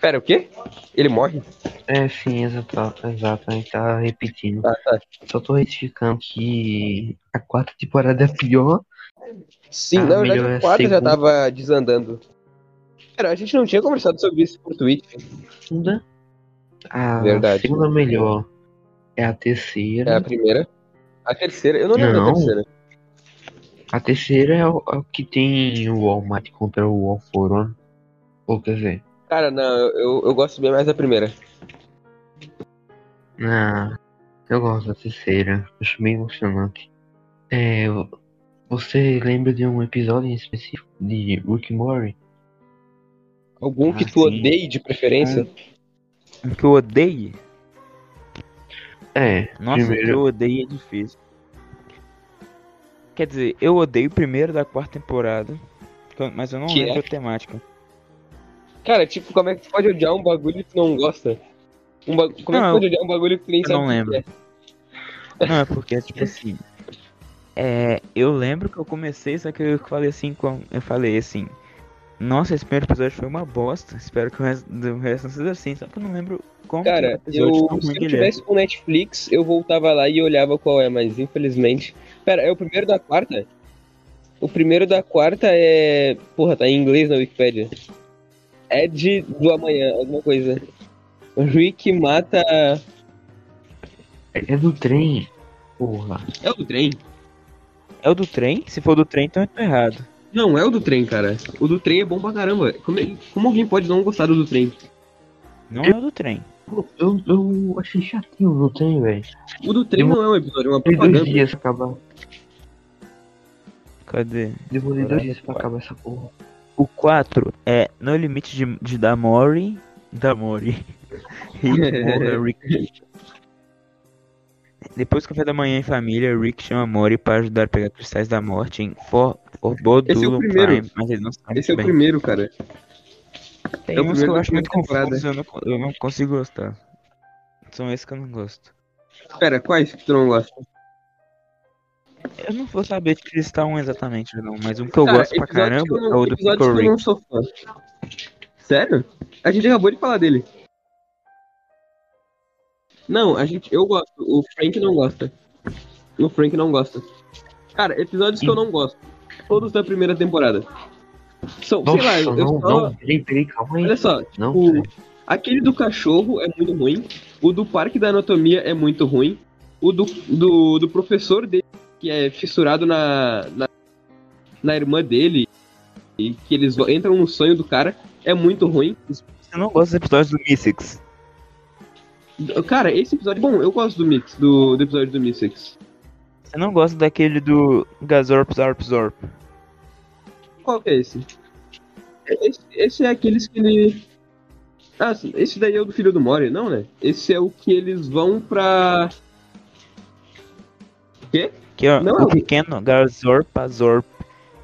Pera, o quê? Ele morre? é sim, exato, exato, a gente tá repetindo. Ah, tá. Só tô retificando que a quarta temporada é pior. Sim, Ah, na verdade é a quarta já segunda. tava desandando. Cara, a gente não tinha conversado sobre isso por Twitter. Segunda. A Verdade. segunda melhor é a É terceira. a primeira. A terceira, eu não lembro da Não. terceira. A terceira é o, é o que tem o Might contra o All For One. Ou quer dizer, Cara, não, eu, eu gosto bem mais da primeira. Ah, eu gosto da terceira, acho bem emocionante. É, você lembra de um episódio em específico de Rick and Morty? Algum Ah, que tu sim. odeie de preferência? Um que eu odeie? É, Nossa, o que primeiro, eu odeio é difícil. Quer dizer, eu odeio o primeiro da quarta temporada, mas eu não Que lembro é? a temática. Cara, tipo, como é que tu pode odiar um bagulho que tu não gosta? Um ba- Como é que Não, tu pode odiar um bagulho que tu nem eu sabe não que lembro. é? Não, é porque, tipo assim. É, eu lembro que eu comecei, só que eu falei assim, eu falei assim. Nossa, esse primeiro episódio foi uma bosta. Espero que o resto, o resto não seja assim. Só que eu não lembro como que Cara, o episódio eu, se eu que tivesse com Netflix, eu voltava lá e olhava qual é, mas infelizmente. Pera, é o primeiro da quarta? O primeiro da quarta é. Porra, tá em inglês na Wikipedia. Ed do amanhã, alguma coisa. Rick mata. é do trem. Porra. É o do trem? É o do trem? Se for do trem, então eu tô errado. Não, é o do trem, cara. O do trem é bom pra caramba. Como, é- como alguém pode não gostar do do trem? Não é o do trem. Eu, eu achei chatinho do trem, velho. O do trem não é um episódio, é uma Demorei dois propaganda. dias pra acabar. Cadê? Demorei dois dias pra acabar essa porra. O 4 é No Limite de, de Damori. Damori. Rick. Depois do café da manhã em família, Rick chama Mori para ajudar a pegar cristais da morte em For, Esse é o primeiro. Prime, mas ele não sabe Esse é o bem. primeiro, cara. Tem é uns que eu acho muito confusos, eu não, eu não consigo gostar. São esses que eu não gosto. Pera, quais que tu não gosta? Eu não vou saber te listar um exatamente, não, mas um que eu Cara, gosto pra caramba não- é o do Pickle que eu não Rick. sou fã. Sério? A gente acabou de falar dele. Não, a gente, eu gosto. O Frank não gosta. O Frank não gosta. Cara, episódios que eu não gosto. Todos da primeira temporada. São, Nossa, sei lá, eu, eu não, só- não, peraí, peraí, calma aí. Olha só, Não, o- peraí. aquele do cachorro é muito ruim. O do Parque da Anatomia é muito ruim. O do, do, do professor dele, que é fissurado na, na, na irmã dele, e que eles entram no sonho do cara, é muito ruim. Você não gosta dos episódios do Mystics? Cara, esse episódio. Bom, eu gosto do Mix, do, do episódio do Mystics. Você não gosta daquele do Gazorp Zorp Zorp? Qual que é esse? esse? Esse é aqueles que ele. Ah, esse daí é o do filho do Mori, não, né? Esse é o que eles vão pra. O quê? Que é Não, o pequeno Gazorp Zorp.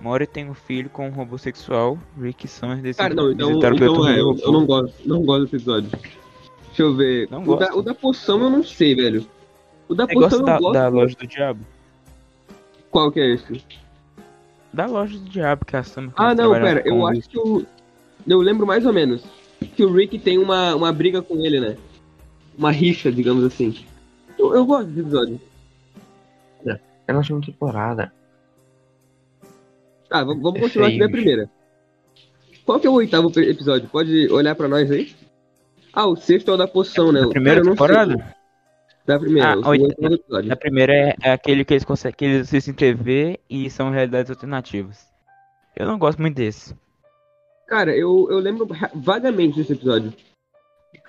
Mori tem um filho com um robô sexual. Rick e Summer Cara, não, então, visitar o então é, eu, eu não gosto, não gosto desse episódio. Deixa eu ver. Não o, da, o da poção eu não sei, velho. O da Você gosta poção da, eu gosto. da loja do diabo? Qual que é esse? Da loja do diabo que a Summer Ah, não, pera, eu acho que eu. Eu lembro mais ou menos. Que o Rick tem uma, uma briga com ele, né? Uma rixa, digamos assim. Eu, eu gosto desse episódio. É na segunda temporada. Ah, vamos, vamos É continuar aqui na primeira. Qual que é o oitavo episódio? Pode olhar pra nós aí? Ah, o sexto é o da poção, né? Da primeira Cara, sei. temporada? Da primeira, Ah, o oit- oitavo episódio. Na primeira é, é aquele que eles conseguem, que eles assistem TV e são realidades alternativas. Eu não gosto muito desse. Cara, eu, eu lembro vagamente desse episódio.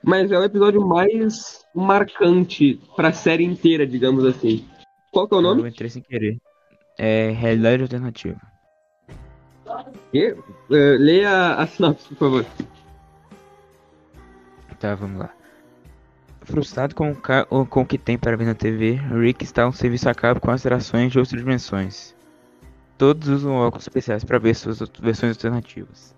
Mas é o episódio mais marcante pra série inteira, digamos assim. Qual que é o Eu nome? entrei sem querer. É Realidade Alternativa. Que? Eh, leia a sinopse, por favor. Tá, vamos lá. Frustrado com o, com o que tem para ver na TV, Rick está um serviço a cabo com alterações de outras dimensões. Todos usam óculos especiais para ver suas versões alternativas.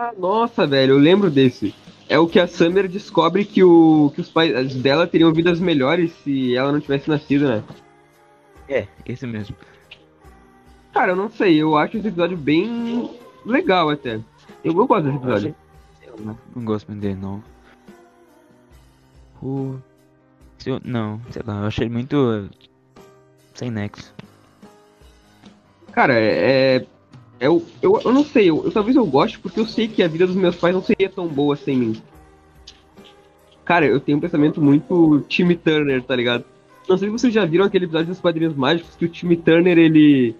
Ah, nossa, velho, eu lembro desse. É o que a Summer descobre que, o, que os pais dela teriam vidas melhores se ela não tivesse nascido, né? É, esse mesmo. Cara, eu não sei, eu acho esse episódio bem legal até. Eu, eu gosto desse episódio. Não gosto muito dele, não. O... se eu- Não, sei lá, eu achei muito... eh, Sem nexo. Cara, é. Eu, eu, eu não sei, eu, eu- talvez eu goste porque eu sei que a vida dos meus pais não seria tão boa sem mim. Cara, eu tenho um pensamento muito Timmy Turner, tá ligado? Não sei se vocês já viram aquele episódio dos Padrinhos Mágicos que o Timmy Turner ele.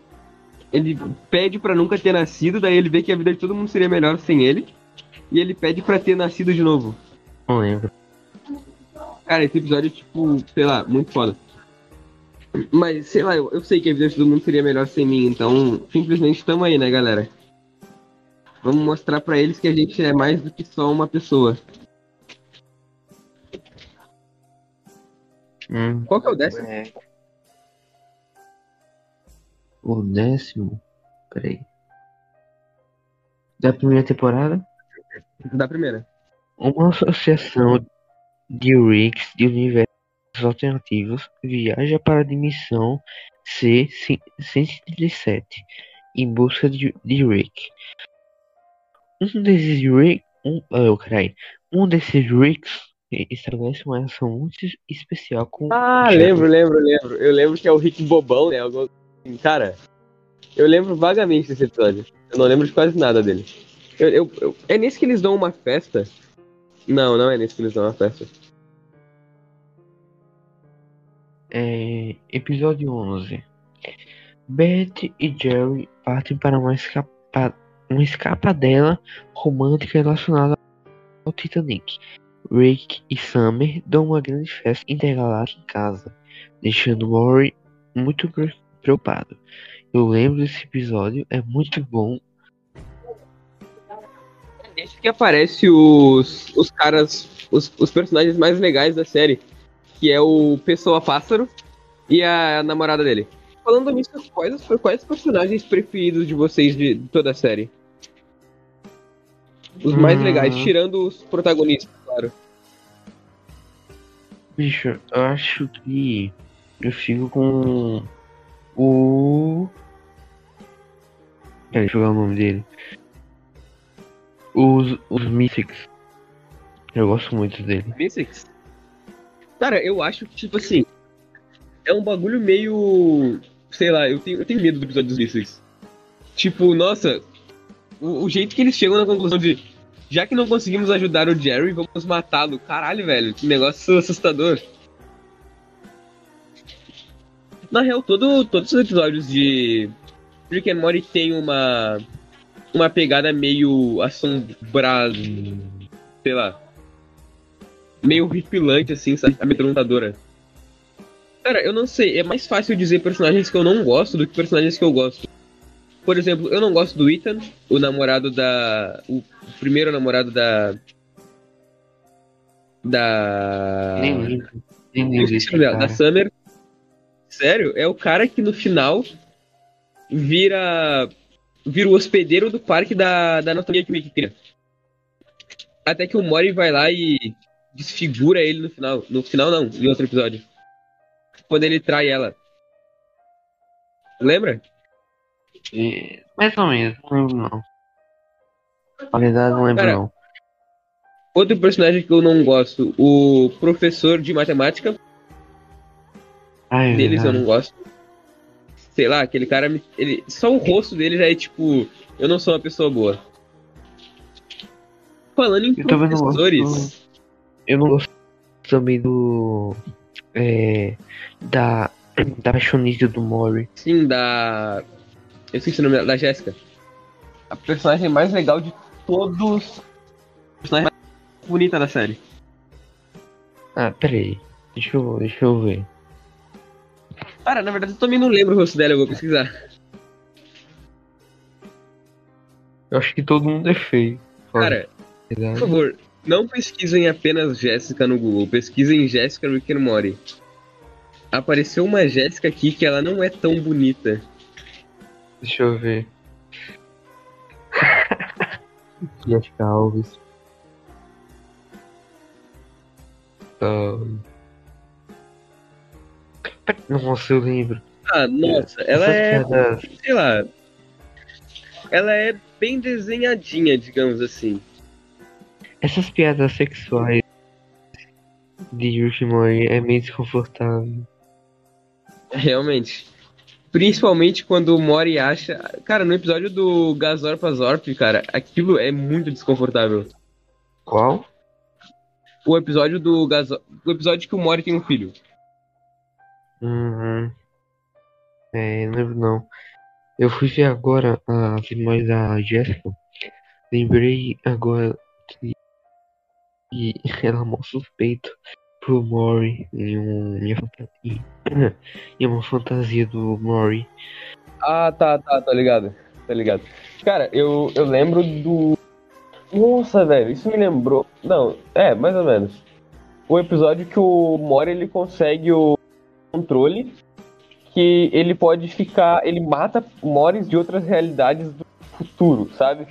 Ele pede pra nunca ter nascido, daí ele vê que a vida de todo mundo seria melhor sem ele. E ele pede pra ter nascido de novo. Não lembro. Cara, esse episódio é tipo, sei lá, muito foda. Mas, sei lá, eu, eu sei que a vida de todo mundo seria melhor sem mim, então simplesmente tamo aí, né, galera? Vamos mostrar pra eles que a gente é mais do que só uma pessoa. Hum, Qual que é o décimo? é. O décimo. Peraí. Da primeira temporada? Da primeira. Uma associação de Ricks de universos alternativos viaja para a dimensão C-137 em busca de, de Rick. Um desses Rick, um, oh, carai, um desses Ricks estabelece uma relação muito especial com Ah, lembro, lembro, lembro. Eu lembro que é o Rick Bobão, né? Algo assim. Cara, eu lembro vagamente desse episódio. Eu não lembro de quase nada dele. Eu, eu- eu- é nesse que eles dão uma festa? Não, não é nesse que eles dão uma festa. É, episódio 11. Beth e Jerry partem para uma, escapa, uma escapadela romântica relacionada ao Titanic. Rick e Summer dão uma grande festa intergaláctica em casa, deixando Maury muito pre- preocupado. Eu lembro desse episódio, é muito bom. Esse que aparece os, os caras, os, os personagens mais legais da série, que é o Pessoa Pássaro e a namorada dele. Falando nisso, quais, quais personagens preferidos de vocês de, toda a série? Os mais Hum. legais, tirando os protagonistas, claro. Bicho, eu acho que eu fico com o. Peraí, deixa eu ver o nome dele. Os, os Mythics. Eu gosto muito dele. Mystics? Cara, eu acho que, tipo assim, é um bagulho meio. Sei lá, eu tenho, eu tenho medo do episódio dos Mystics. Tipo, nossa, o, o jeito que eles chegam na conclusão de. Já que não conseguimos ajudar o Jerry, vamos matá-lo. Caralho, velho, que negócio assustador. Na real, todo, todos os episódios de Rick and Morty tem uma. Uma pegada meio assombrada. Sei lá meio horripilante, assim, sabe? Amedrontadora. Cara, eu não sei, é mais fácil dizer personagens que eu não gosto do que personagens que eu gosto. Por exemplo, eu não gosto do Ethan, o namorado da. O primeiro namorado da. Da. Nem lembro. Nem lembro desse da. Summer. Sério, é o cara que no final vira. Vira o hospedeiro do parque da, da anatomia que cria. Até que o Mori vai lá e desfigura ele no final. No final não, em outro episódio. Quando ele trai ela. Lembra? É, mais ou menos, não lembro não. Na verdade, não lembro Cara, não. Outro personagem que eu não gosto, o professor de matemática. Ai, deles eu verdade. não gosto. Sei lá, aquele cara, ele, só o rosto dele já é tipo, eu não sou uma pessoa boa. Falando em Eu professores, Eu não gosto também do. É. Da. Da apaixonista do Mori. sim, da. Eu esqueci o nome da Jéssica. A personagem mais legal de todos. A personagem mais bonita da série. Ah, peraí. Deixa eu, deixa eu ver. Cara, na verdade eu também não lembro o rosto dela, eu vou pesquisar. Eu acho que todo mundo é feio. Cara, por favor, não pesquisem apenas Jéssica no Google, pesquisem Jéssica Rick and Morty. Apareceu uma Jéssica aqui que ela não é tão bonita. Deixa eu ver. Jéssica Alves. Ahn. Nossa, eu lembro. Ah, nossa, ela é, piadas- sei lá. Ela é bem desenhadinha, digamos assim. Essas piadas sexuais de Morty é meio desconfortável. Realmente. Principalmente quando o Mori acha. Cara, no episódio do Gazorp Azorp, cara, aquilo é muito desconfortável. Qual? O episódio do Gazorp. O episódio que o Mori tem um filho. Uhum. É, não lembro não. Eu fui ver agora as imagens da Jéssica. Lembrei agora que, que ela mostra o peito pro Mori em, um, em, uma em uma fantasia do Mori. Ah, tá, tá, tá ligado. Tá ligado. Cara, eu, eu lembro do. Nossa, velho, isso me lembrou. Não, é, mais ou menos. O episódio que o Mori ele consegue o controle que ele pode ficar. Ele mata Moris de outras realidades do futuro, sabe?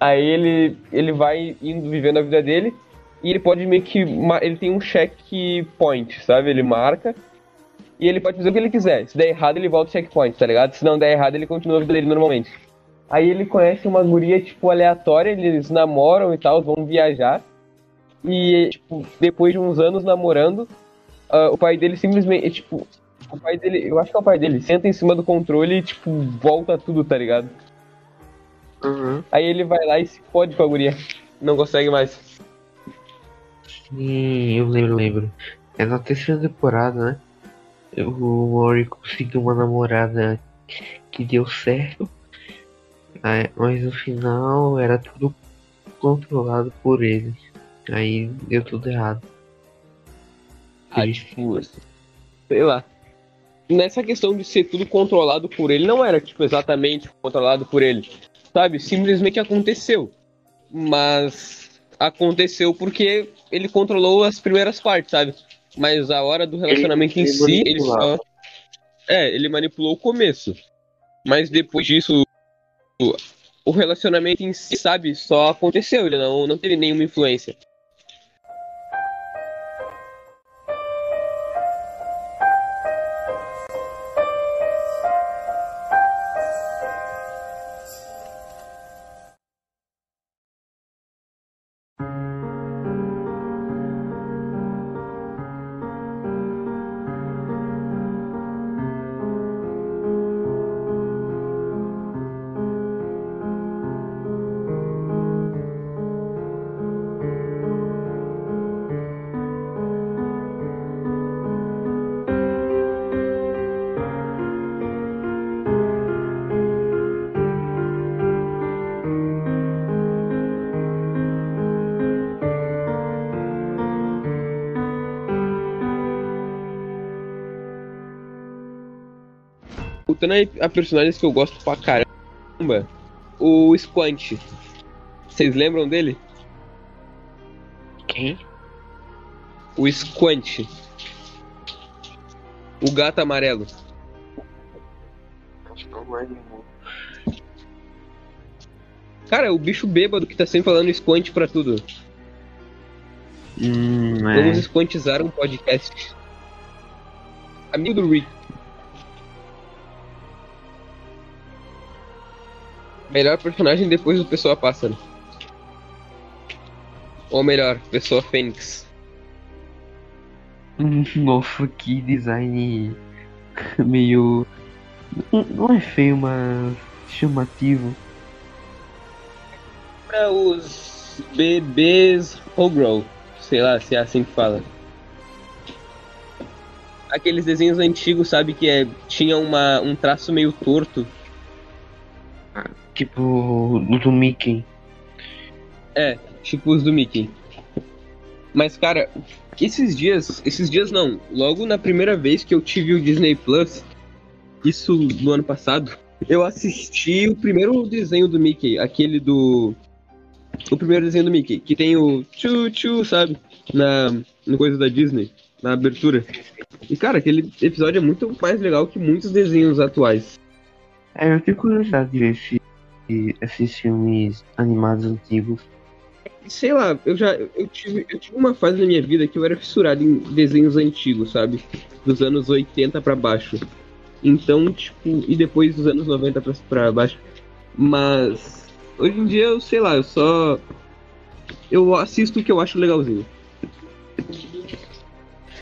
Aí ele, ele vai indo vivendo a vida dele e ele pode meio que. Ele tem um checkpoint, sabe? Ele marca e ele pode fazer o que ele quiser. Se der errado, ele volta o checkpoint, tá ligado? Se não der errado, ele continua a vida dele normalmente. Aí ele conhece uma guria, tipo, aleatória, eles namoram e tal, vão viajar. E, tipo, depois de uns anos namorando, ah, o pai dele simplesmente, tipo, o pai dele, eu acho que é o pai dele, senta em cima do controle e, tipo, volta tudo, tá ligado? Uhum. Aí ele vai lá e se fode com a guria. Não consegue mais. Sim, eu lembro, lembro. É na terceira temporada, né? O Mori conseguiu uma namorada que deu certo. Aí, mas no final era tudo controlado por ele. Aí deu tudo errado. Triste. tipo, sei lá. Nessa questão de ser tudo controlado por ele, não era, tipo, exatamente controlado por ele. Sabe? Simplesmente aconteceu. Mas aconteceu porque ele controlou as primeiras partes, sabe? Mas a hora do relacionamento em ele si, ele manipulava. só. É, ele manipulou o começo. Mas depois disso, o- o relacionamento em si, sabe, só aconteceu. Ele não, não teve nenhuma influência. Voltando aí a personagens que eu gosto pra caramba, o Squant. Vocês lembram dele? Quem? O Squant. O gato amarelo. Acho que não lembro. Cara, é o bicho bêbado que tá sempre falando Squant pra tudo. Hum, Vamos é. squantizar um podcast. Amigo do Rick. Melhor personagem depois do Pessoa Pássaro. Ou melhor, Pessoa Fênix. Hum, Nossa, que design meio. Não- Não é feio, mas chamativo. Pra os bebês Hoggrow. Sei lá se é assim que fala. Aqueles desenhos antigos, sabe, que é, tinha uma, um traço meio torto. Tipo do Mickey. É, tipo os do Mickey. Mas, cara, esses dias, esses dias não, logo na primeira vez que eu tive o Disney Plus, isso no ano passado. Eu assisti o primeiro desenho do Mickey, aquele do. O primeiro desenho do Mickey, que tem o tchu tchu, sabe? Na, no coisa da Disney, na abertura. E cara, aquele episódio é muito mais legal que muitos desenhos atuais. É, eu tenho curiosidade de ver se esses filmes animados antigos. Sei lá, eu já eu tive, eu tive uma fase na minha vida que eu era fissurado em desenhos antigos, sabe? Dos anos 80 para baixo. Então, tipo, e depois dos anos 90 pra, pra baixo. Mas hoje em dia eu sei lá, eu só. Eu assisto o que eu acho legalzinho.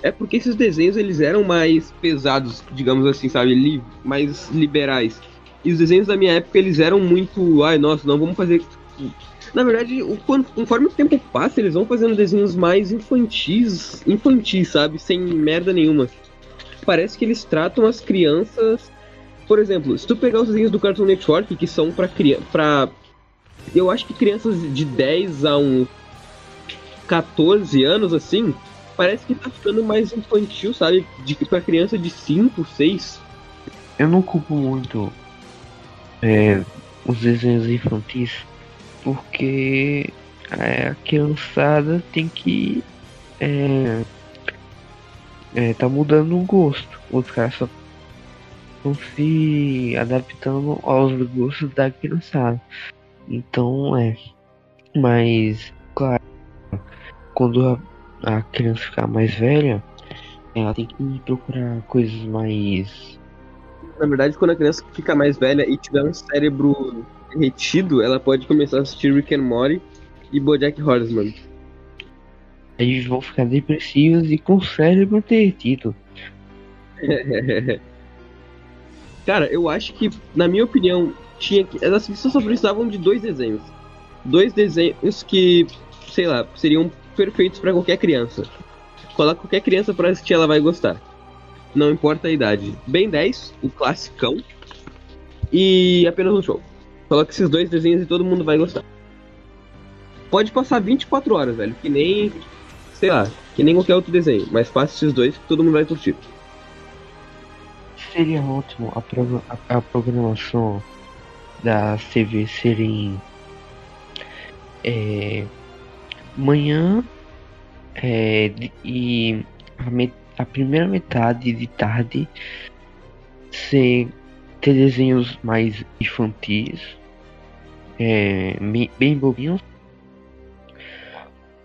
É porque esses desenhos eles eram mais pesados, digamos assim, sabe? Li mais liberais. E os desenhos da minha época eles eram muito. Ai, nossa, não vamos fazer. Na verdade, o, conforme o tempo passa, eles vão fazendo desenhos mais infantis, infantis, sabe? Sem merda nenhuma parece que eles tratam as crianças. Por exemplo, se tu pegar os desenhos do Cartoon Network, que são pra criança. Pra... Eu acho que crianças de 10 a uns 14 anos, assim, parece que tá ficando mais infantil, sabe? De, pra criança de 5, 6. Eu não culpo muito é, os desenhos infantis, porque é, a criançada tem que é, é, tá mudando o gosto. Os caras só estão se adaptando aos gostos da criançada. Então é. Mas, claro, quando a, a criança ficar mais velha, ela tem que procurar coisas mais. Na verdade, quando a criança fica mais velha e tiver um cérebro retido, ela pode começar a assistir Rick and Morty e Bojack Horseman eles vão ficar depressivos e com o cérebro derretido. Cara, eu acho que, na minha opinião, tinha que. As pessoas só precisavam de dois desenhos. Dois desenhos que, sei lá, seriam perfeitos para qualquer criança. Coloca qualquer criança para assistir, ela vai gostar. Não importa a idade. Ben 10, o classicão. E apenas um show. Coloca esses dois desenhos e todo mundo vai gostar. Pode passar 24 horas, velho. Que nem sei lá, que nem qualquer outro desenho, mas faça esses dois que todo mundo vai curtir. Seria ótimo a, pro, a programação da TV serem é, manhã é, e a, met, a, primeira metade de tarde ser ter desenhos mais infantis, é, bem bobinhos,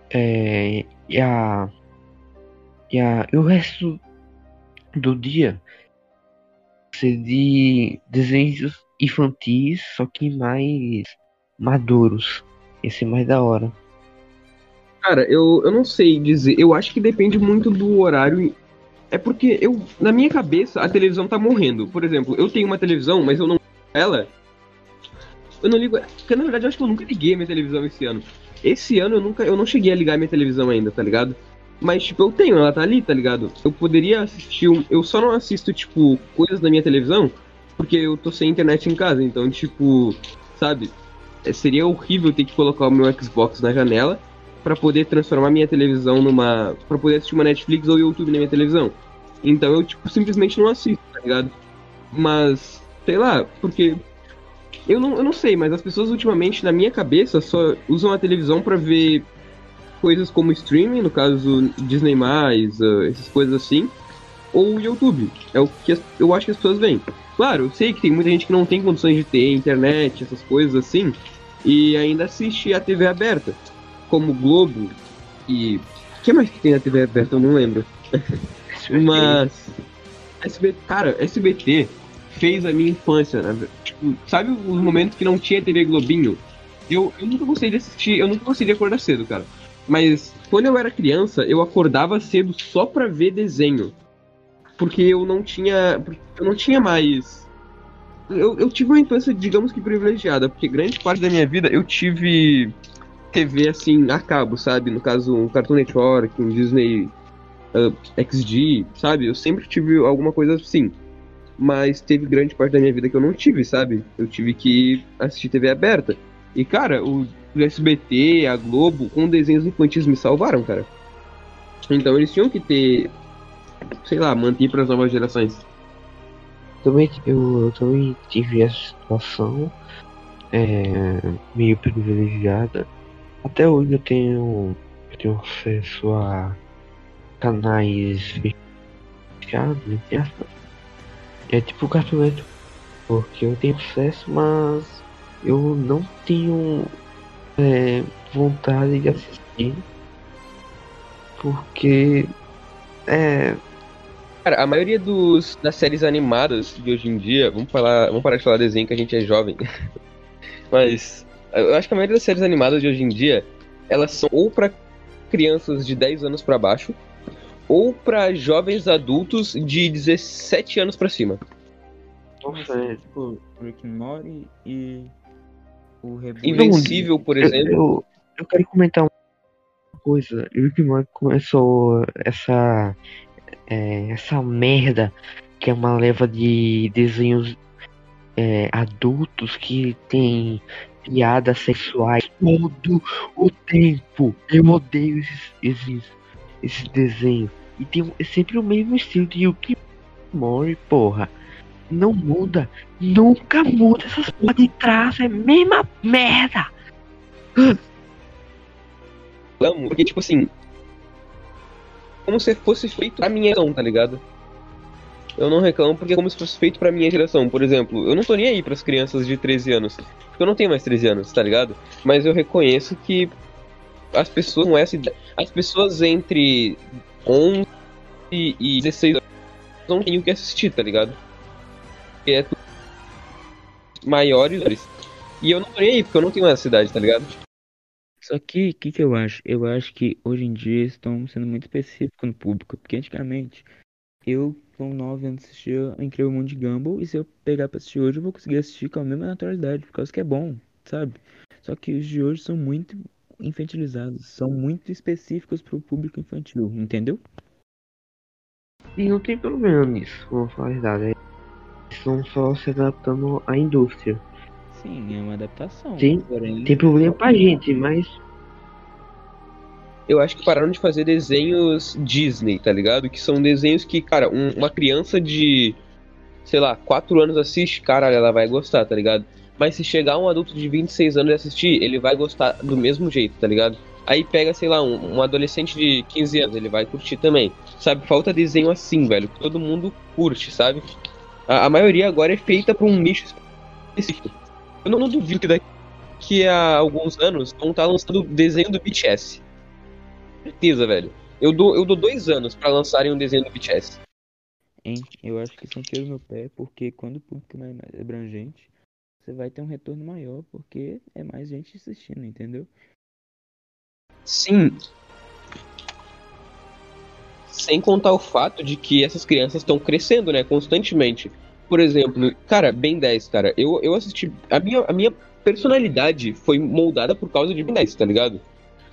é, e a. E, a, e o resto do dia ser de desenhos infantis, só que mais maduros. Esse é mais da hora. Cara, eu, eu não sei dizer. Eu acho que depende muito do horário. É porque eu, na minha cabeça, a televisão tá morrendo. Por exemplo, eu tenho uma televisão, mas eu não ela. Eu não ligo. Porque na verdade eu acho que eu nunca liguei a minha televisão esse ano. Esse ano eu nunca, eu não cheguei a ligar minha televisão ainda, tá ligado? Mas, tipo, eu tenho, ela tá ali, tá ligado? Eu poderia assistir. Um, eu só não assisto, tipo, coisas na minha televisão porque eu tô sem internet em casa. Então, tipo, sabe? É, seria horrível ter que colocar o meu Xbox na janela para poder transformar minha televisão numa. para poder assistir uma Netflix ou YouTube na minha televisão. Então eu, tipo, simplesmente não assisto, tá ligado? Mas, sei lá, porque eu não, eu não sei, mas as pessoas ultimamente, na minha cabeça, só usam a televisão para ver coisas como streaming, no caso Disney, uh, essas coisas assim, ou YouTube. É o que eu acho que as pessoas veem. Claro, eu sei que tem muita gente que não tem condições de ter internet, essas coisas assim, e ainda assiste a TV aberta, como Globo e. O que mais que tem na TV aberta? Eu não lembro. Mas. SBT, cara, SBT fez a minha infância, né? Tipo, sabe os momentos que não tinha TV Globinho? Eu, eu nunca gostei de assistir, eu nunca gostei de acordar cedo, cara. Mas quando eu era criança, eu acordava cedo só pra ver desenho. Porque eu não tinha. Eu não tinha mais. Eu, eu tive uma infância, digamos que privilegiada, porque grande parte da minha vida eu tive TV assim, a cabo, sabe? No caso, um Cartoon Network, um Disney uh, XD, sabe? Eu sempre tive alguma coisa assim mas teve grande parte da minha vida que eu não tive, sabe? Eu tive que assistir TV aberta. E, cara, o SBT, a Globo, com desenhos infantis me salvaram, cara. Então eles tinham que ter, sei lá, manter para as novas gerações. também eu, eu também tive essa situação é, meio privilegiada. Até hoje eu tenho, eu tenho acesso a canais fechados. É tipo Cartoon porque eu tenho acesso, mas eu não tenho é, vontade de assistir. Porque é, Cara, a maioria dos, das séries animadas de hoje em dia, vamos falar, vamos parar de falar desenho que a gente é jovem. Mas eu acho que a maioria das séries animadas de hoje em dia, elas são ou para crianças de 10 anos para baixo, ou para jovens adultos de 17 anos para cima. nossa, é, Tipo, Rick Morty e o reboot. Invencível, por eu, exemplo. eu, eu quero comentar uma coisa. O Rick Morty começou essa é, essa merda que é uma leva de desenhos é, adultos que tem piadas sexuais todo o tempo. Eu odeio esses, esses, esses desenhos. E tem é sempre o mesmo estilo de and Morty, porra. Não muda. Nunca muda essas porra de traço. É a mesma merda. porque, tipo assim. Como se fosse feito pra minha geração, tá ligado? Eu não reclamo porque é como se fosse feito pra minha geração. Por exemplo, eu não tô nem aí pras crianças de 13 anos. Porque eu não tenho mais 13 anos, tá ligado? Mas eu reconheço que as pessoas com essa. As pessoas entre 11 e 16 anos não têm o que assistir, tá ligado? Porque é tudo maiores. E eu não tô nem aí, porque eu não tenho essa idade, tá ligado? Só que, o que, que eu acho? Eu acho que hoje em dia estão sendo muito específicos no público. Porque antigamente, eu, com 9 anos, assistia Incrível Mundo de Gumball. E se eu pegar pra assistir hoje, eu vou conseguir assistir com a mesma naturalidade. Por causa que é bom, sabe? Só que os de hoje são muito infantilizados. São muito específicos pro público infantil, entendeu? E não tem problema nisso, vamos falar a verdade. Estão só se adaptando à indústria. Sim, é uma adaptação. Sim, porém- Tem problema pra gente, mas eu acho que pararam de fazer desenhos Disney, tá ligado? Que são desenhos que, cara, um- uma criança de, sei lá, 4 anos assiste, caralho, ela vai gostar, tá ligado? Mas se chegar um adulto de 26 anos e assistir, ele vai gostar do mesmo jeito, tá ligado? Aí pega, sei lá, um, um adolescente de 15 anos, ele vai curtir também. Sabe, falta desenho assim, velho, que todo mundo curte, sabe? A, a maioria agora é feita pra um nicho específico. Eu não, não duvido que daqui a alguns anos vão estar lançando desenho do BTS certeza, velho. Eu dou, eu dou dois anos pra lançarem um desenho do BTS. Hein? Eu acho que isso é um tiro no pé, porque quando o público é mais abrangente, você vai ter um retorno maior, porque é mais gente assistindo, entendeu? Sim. Sem contar o fato de que essas crianças estão crescendo, né, constantemente. Por exemplo, cara, Ben 10, cara, eu, eu assisti. A minha, a minha personalidade foi moldada por causa de Ben 10, tá ligado?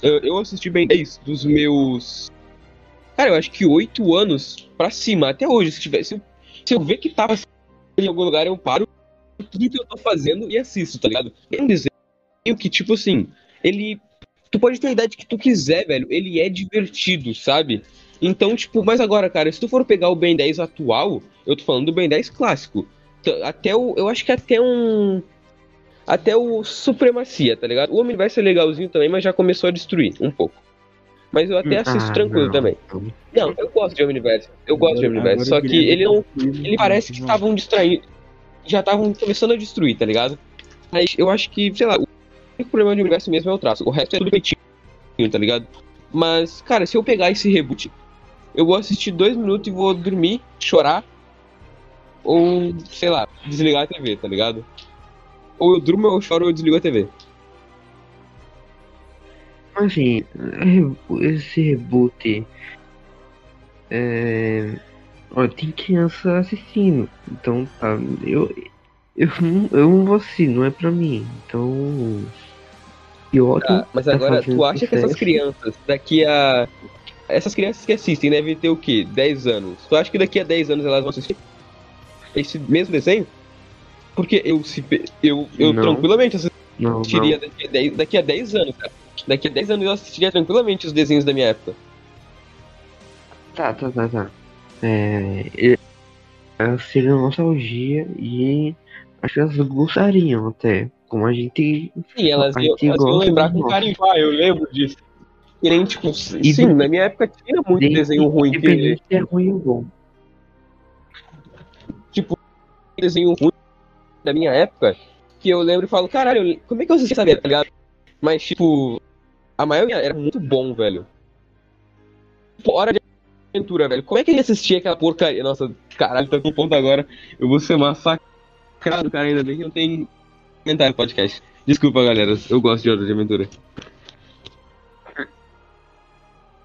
Eu, assisti Ben 10 dos meus. Cara, eu acho que oito anos pra cima, até hoje. Se, eu, se eu ver que tava em algum lugar, eu paro tudo que eu tô fazendo e assisto, tá ligado? É um desenho que, tipo assim, ele. Tu pode ter a idade que tu quiser, velho. Ele é divertido, sabe? Então, tipo, mas agora, cara, se tu for pegar o Ben 10 atual, eu tô falando do Ben 10 clássico. Até o. Eu acho que até um. Até o Supremacia, tá ligado? O Omniverse é legalzinho também, mas já começou a destruir um pouco. Mas eu até assisto Ah, tranquilo não. também. Não, eu gosto de Omniverse. Eu gosto de Agora- Omniverse. Só que ele não. incluído Ele parece que estavam distraindo. Já estavam começando a destruir, tá ligado? Mas eu acho que, sei lá, o único problema do universo mesmo é o traço. O resto é tudo feitinho, tá ligado? Mas, cara, se eu pegar esse reboot, eu vou assistir dois minutos e vou dormir, chorar. Ou, sei lá, desligar a TV, tá ligado? Ou eu durmo, ou eu choro, ou eu desligo a TV. Assim, esse reboot. É. Ó, tem criança assistindo. Então tá. Eu. Eu não, eu não vou assistir, não é pra mim. Então. Pior que. Tá, mas tá agora, tu acha que essas crianças, daqui a. Essas crianças que assistem devem ter o quê? 10 anos. Tu acha que daqui a 10 anos elas vão assistir esse mesmo desenho? Porque eu, se, eu, eu Não. tranquilamente Não, assistiria não. daqui a, 10, daqui a 10 anos, cara. Daqui a 10 anos eu assistiria tranquilamente os desenhos da minha época. Tá, tá, tá, tá. É. eu- elas seriam nostalgia e acho que elas gostariam até. Como a gente. Sim, elas iam, elas iam lembrar de com carinho. Ah, eu lembro disso. Que nem, tipo, E sim, de- na minha época tinha muito desenho ruim. Que, é ruim ou bom. desenho ruim da minha época que eu lembro e falo, caralho, como é que eu assisti saber, tá ligado? Mas, tipo, a maioria era muito bom, velho. Hora de aventura, velho. Como é que ele assistia aquela porcaria? Nossa, caralho, tá com ponto agora. Eu vou ser massacrado, cara, ainda bem que não tem comentário podcast. Desculpa, galera, eu gosto de Hora de Aventura.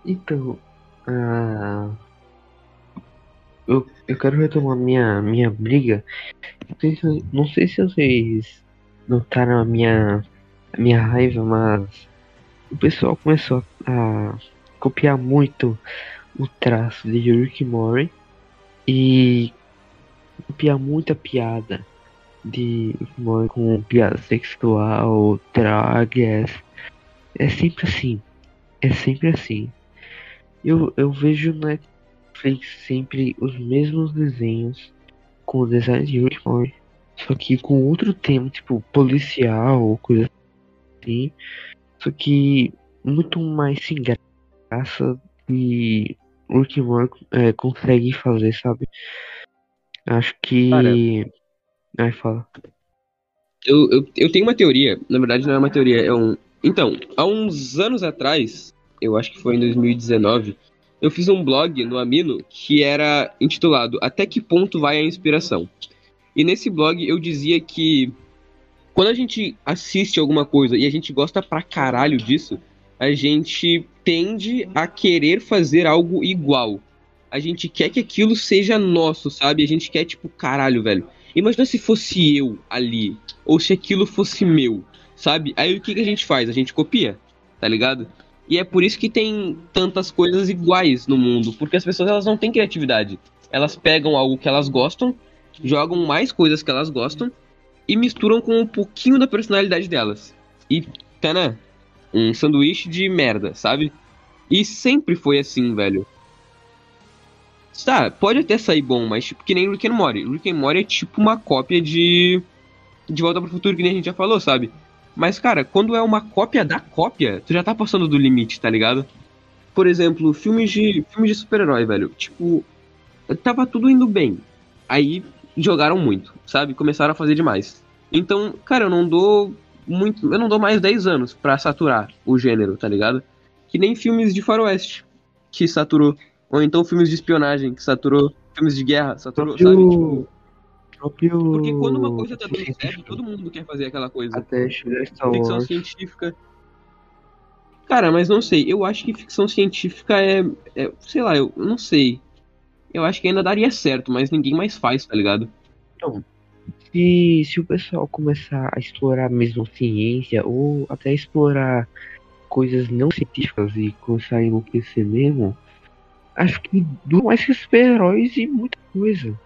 Então, ah, eu, eu quero retomar minha, minha briga. Não sei, se, não sei se vocês notaram a minha, a minha raiva, mas o pessoal começou a copiar muito o traço de Rick Morty e copiar muita piada de Morty com piada sexual, drogas. É sempre assim. É sempre assim. Eu, eu vejo na Netflix sempre os mesmos desenhos com o design de Rick and Morty, só que com outro tema, tipo policial ou coisa assim. Só que muito mais sem graça que o Rick and Morty é, consegue fazer, sabe? Acho que. Cara. Ai, fala. Eu, eu, eu tenho uma teoria, na verdade não é uma teoria, é um. Então, há uns anos atrás, eu acho que foi em 2019, eu fiz um blog no Amino que era intitulado Até que ponto vai a inspiração? E nesse blog eu dizia que quando a gente assiste alguma coisa e a gente gosta pra caralho disso, a gente tende a querer fazer algo igual. A gente quer que aquilo seja nosso, sabe? A gente quer, tipo, caralho, velho. Imagina se fosse eu ali, ou se aquilo fosse meu, sabe? Aí o que, que a gente faz? A gente copia, tá ligado? E é por isso que tem tantas coisas iguais no mundo, porque as pessoas elas não têm criatividade. Elas pegam algo que elas gostam, jogam mais coisas que elas gostam e misturam com um pouquinho da personalidade delas. E, tá Um sanduíche de merda, sabe? E sempre foi assim, velho. Tá, pode até sair bom, mas tipo, que nem Rick and Morty. Rick and Morty é tipo uma cópia de. De Volta pro Futuro, que nem a gente já falou, sabe? Mas, cara, quando é uma cópia da cópia, tu já tá passando do limite, tá ligado? Por exemplo, filmes de. filmes de super-herói, velho. Tipo, tava tudo indo bem. Aí jogaram muito, sabe? Começaram a fazer demais. Então, cara, eu não dou muito. Eu não dou mais 10 anos pra saturar o gênero, tá ligado? Que nem filmes de faroeste, que saturou. Ou então filmes de espionagem, que saturou. Filmes de guerra, saturou, sabe? Tipo, próprio. porque quando uma coisa tá dando certo, todo mundo quer fazer aquela coisa. Até Star Ficção Wars. científica. Cara, mas não sei. Eu acho que ficção científica é. é- sei lá, eu não sei. Eu acho que ainda daria certo, mas ninguém mais faz, tá ligado? Se, se o pessoal começar a explorar mesmo ciência ou até explorar coisas não científicas e começar a enlouquecer mesmo, acho que dura mais que super-heróis e muita coisa.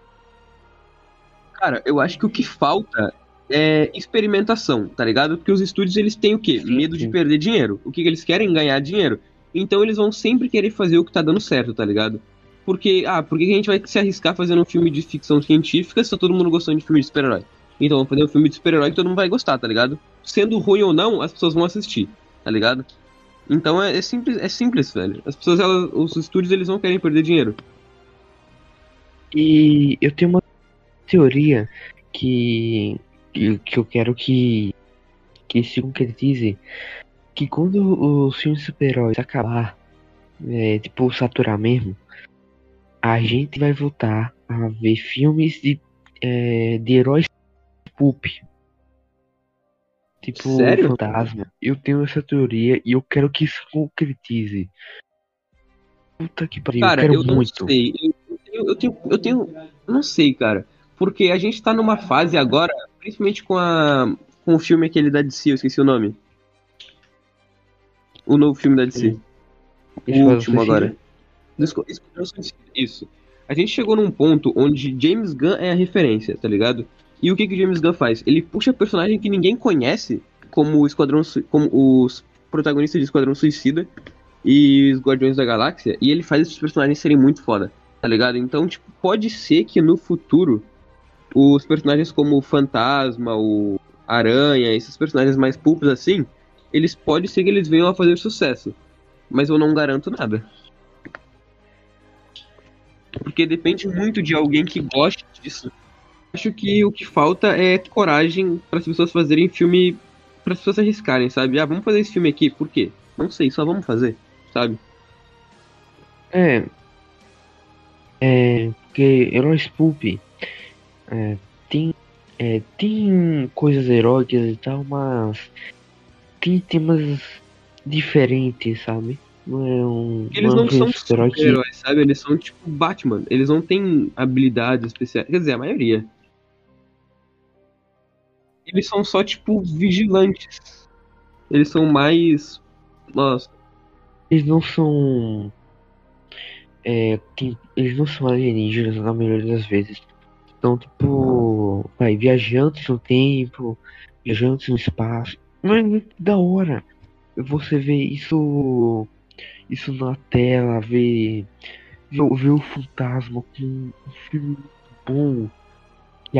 Cara, eu acho que o que falta é experimentação, tá ligado? Porque os estúdios eles têm o quê? Sim, Medo de sim. perder dinheiro. O que, que eles querem? Ganhar dinheiro. Então eles vão sempre querer fazer o que tá dando certo, tá ligado? Porque, ah, por que que a gente vai se arriscar fazendo um filme de ficção científica se tá todo mundo gostando de filme de super-herói? Então vamos fazer um filme de super-herói que todo mundo vai gostar, tá ligado? Sendo ruim ou não, as pessoas vão assistir, tá ligado? Então é, é simples, é simples, velho. As pessoas, elas, os estúdios, eles não querem perder dinheiro. E eu tenho uma teoria que, que, que eu quero que, que se concretize. Que quando os filmes de super-heróis acabar, é, tipo, saturar mesmo, a gente vai voltar a ver filmes de, é, de heróis pulp. Tipo, Sério? fantasma. Eu tenho essa teoria e eu quero que isso concretize. Puta que pariu, Cara, eu quero eu não muito. sei. Eu, eu, eu tenho, eu tenho. Não sei, cara. Porque a gente tá numa fase agora, principalmente com a. Com o filme aquele da DC, eu esqueci o nome. O novo filme da DC. O Esquadrão último agora. Isso. A gente chegou num ponto onde James Gunn é a referência, tá ligado? E o que que o James Gunn faz? Ele puxa personagem que ninguém conhece, como o Esquadrão como os protagonistas de Esquadrão Suicida e os Guardiões da Galáxia, e ele faz esses personagens serem muito foda. Tá ligado? Então, tipo, pode ser que no futuro os personagens como o Fantasma, o Aranha, esses personagens mais pulpos assim, eles pode ser que eles venham a fazer sucesso. Mas eu não garanto nada. Porque depende muito de alguém que goste disso. Acho que o que falta é coragem para as pessoas fazerem filme. para as pessoas arriscarem, sabe? Ah, vamos fazer esse filme aqui, por quê? Não sei, só vamos fazer, sabe? É. É. Porque Heróis Pulp é, tem. É, tem coisas heróicas e tal, mas tem temas diferentes, sabe? Não é um. Eles não são super-herói que- super-heróis, sabe? Eles são tipo Batman. Eles não têm habilidades especiais. Quer dizer, a maioria. Eles são só tipo vigilantes. Eles são mais. Nossa. Eles não são. É, tem- eles não são alienígenas na maioria das vezes. São tipo. Vai, viajantes no tempo, viajantes no espaço. Mas é da hora você vê isso. Isso na tela, ver. Ver, o- ver o fantasma com um filme muito bom. E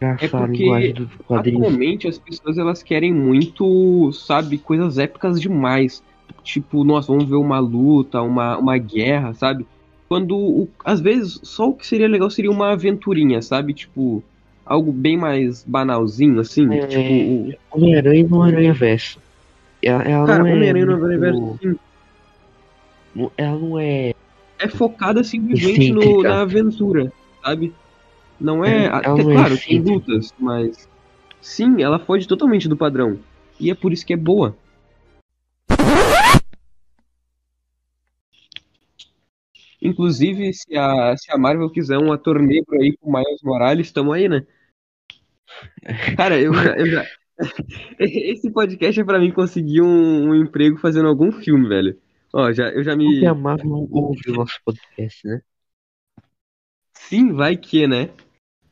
abraçar a porque linguagem dos quadrinhos. Atualmente as pessoas elas querem muito, sabe, coisas épicas demais. Tipo, nossa, vamos ver uma luta, uma, uma guerra, sabe? Quando, o- às vezes, só o que seria legal seria uma aventurinha, sabe? Tipo, algo bem mais banalzinho, assim. É, Tipo, o- Homem-Aranha no Aranha Verso. Ela, ela cara, não é. Homem-Aranha no universo, sim, Ela não é. é focada simplesmente no, na aventura, sabe? Não é. É, até, não é claro, tem lutas, mas. Sim, ela foge totalmente do padrão. E é por isso que é boa. Inclusive, se a, se a Marvel quiser um ator negro aí com Miles Morales, tamo aí, né? Cara, eu. Eu já... Esse podcast é pra mim conseguir um, um emprego fazendo algum filme, velho. Ó, já, eu já me. Porque a Marvel ouve o nosso podcast, né? Sim, vai que, né?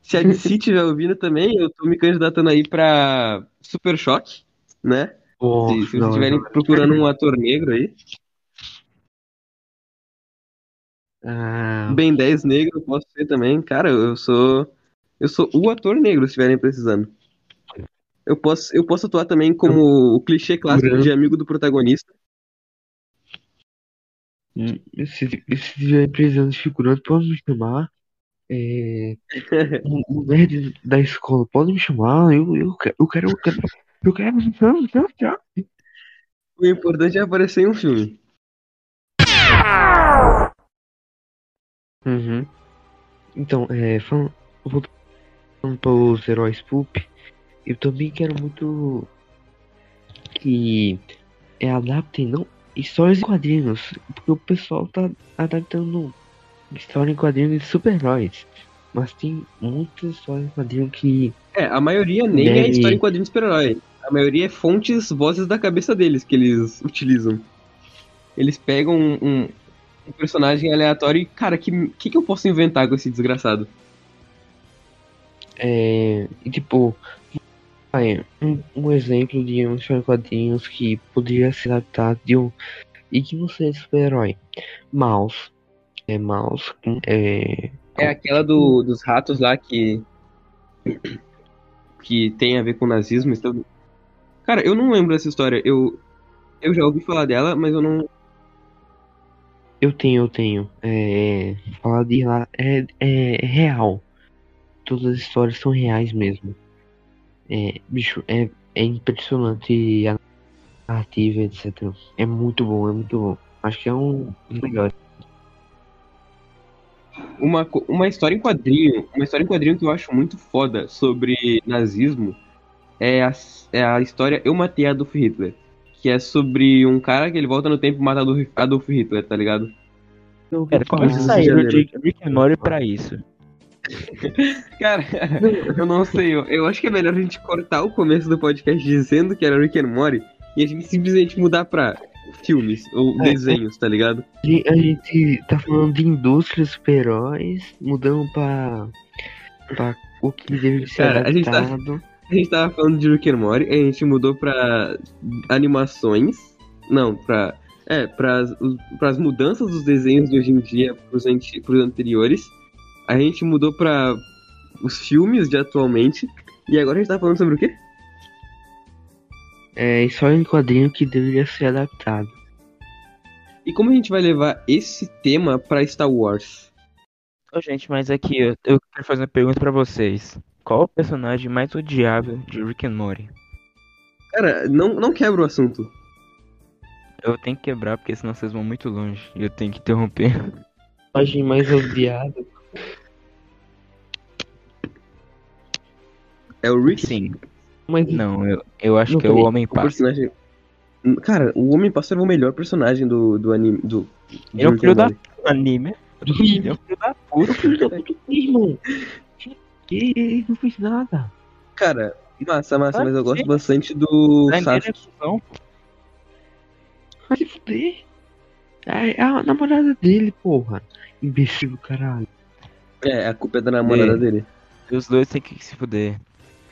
Se a DC estiver ouvindo também, eu tô me candidatando aí pra Super Choque, né? Se, Nossa, se vocês estiverem procurando um ator negro aí, Ah, Ben 10 negro, eu posso ser também. Cara, eu sou. Eu sou o ator negro, se estiverem precisando. Eu posso, eu posso atuar também como o clichê clássico de amigo do protagonista. hum, se, se tiver precisando de figurante, pode me chamar. É, o, nerd da escola, pode me chamar. Eu, eu, quero, eu quero, eu quero, eu quero, não, não, não. O importante é aparecer em um filme. Uhum. Então, é, falando, voltando para os heróis pulp, eu também quero muito que é, adaptem não histórias em quadrinhos, porque o pessoal tá adaptando história em quadrinhos de super-heróis, mas tem muitas histórias em quadrinhos que É, a maioria nem é Deve- história em quadrinhos de super-herói. A maioria é fontes, vozes da cabeça deles que eles utilizam. Eles pegam um, um- um personagem aleatório e, cara, que, que que eu posso inventar com esse desgraçado? é, tipo, um, um exemplo de um em quadrinhos que poderia ser adaptado de um e que não seja super-herói. Mouse, é Mouse, é É aquela do, dos ratos lá que. que tem a ver com nazismo. Então... Cara, eu não lembro dessa história. Eu, eu já ouvi falar dela, mas eu não. Eu tenho, eu tenho. É, falar de lá é, é real. Todas as histórias são reais mesmo. É, bicho, é, é impressionante a narrativa, etc. É muito bom, é muito bom. Acho que é um dos melhores. Uma, uma história em quadrinho. Uma história em quadrinho que eu acho muito foda sobre nazismo é a, é a história Eu Matei Adolf Hitler. Que é sobre um cara que ele volta no tempo e mata Adolf, Adolf Hitler, tá ligado? Cara, Rio de sair no Janeiro. Rick, Rick and Morty pra isso. Cara, eu não sei, eu, eu acho que é melhor a gente cortar o começo do podcast dizendo que era Rick and Morty e a gente simplesmente mudar pra filmes ou É. desenhos, tá ligado? A gente tá falando de indústrias super-heróis, mudando pra, pra o que deve ser Cara, a gente tá- adaptado. A gente tava falando de Rick and Morty, a gente mudou pra animações, não, pra É, para as mudanças dos desenhos de hoje em dia pros, anti, pros anteriores. A gente mudou para os filmes de atualmente. E agora a gente tá falando sobre o quê? É história em quadrinho que deveria ser adaptado. E como a gente vai levar esse tema pra Star Wars? Ô, gente, mas aqui eu, eu quero fazer uma pergunta pra vocês. Qual o personagem mais odiável de Rick and Morty? Cara, não, não quebra o assunto. Eu tenho que quebrar, porque senão vocês vão muito longe. E eu tenho que interromper. Personagem mais odiado. É o Rick? Sim. Mas Não, eu, eu acho Não, que é o Homem Pássaro. personagem. Cara, o Homem Pássaro é o melhor personagem do, do anime. Do, Ele é o do filho da Morty. anime. Ele é o filho da puta. filho da puta, irmão. Que ele não fez nada. Cara, massa, massa, Ah, mas eu gosto bastante do é Sasuke. Vai se fuder. É a namorada dele, porra. Imbecil do caralho. É, a culpa é da namorada É. dele. Os dois têm que se fuder.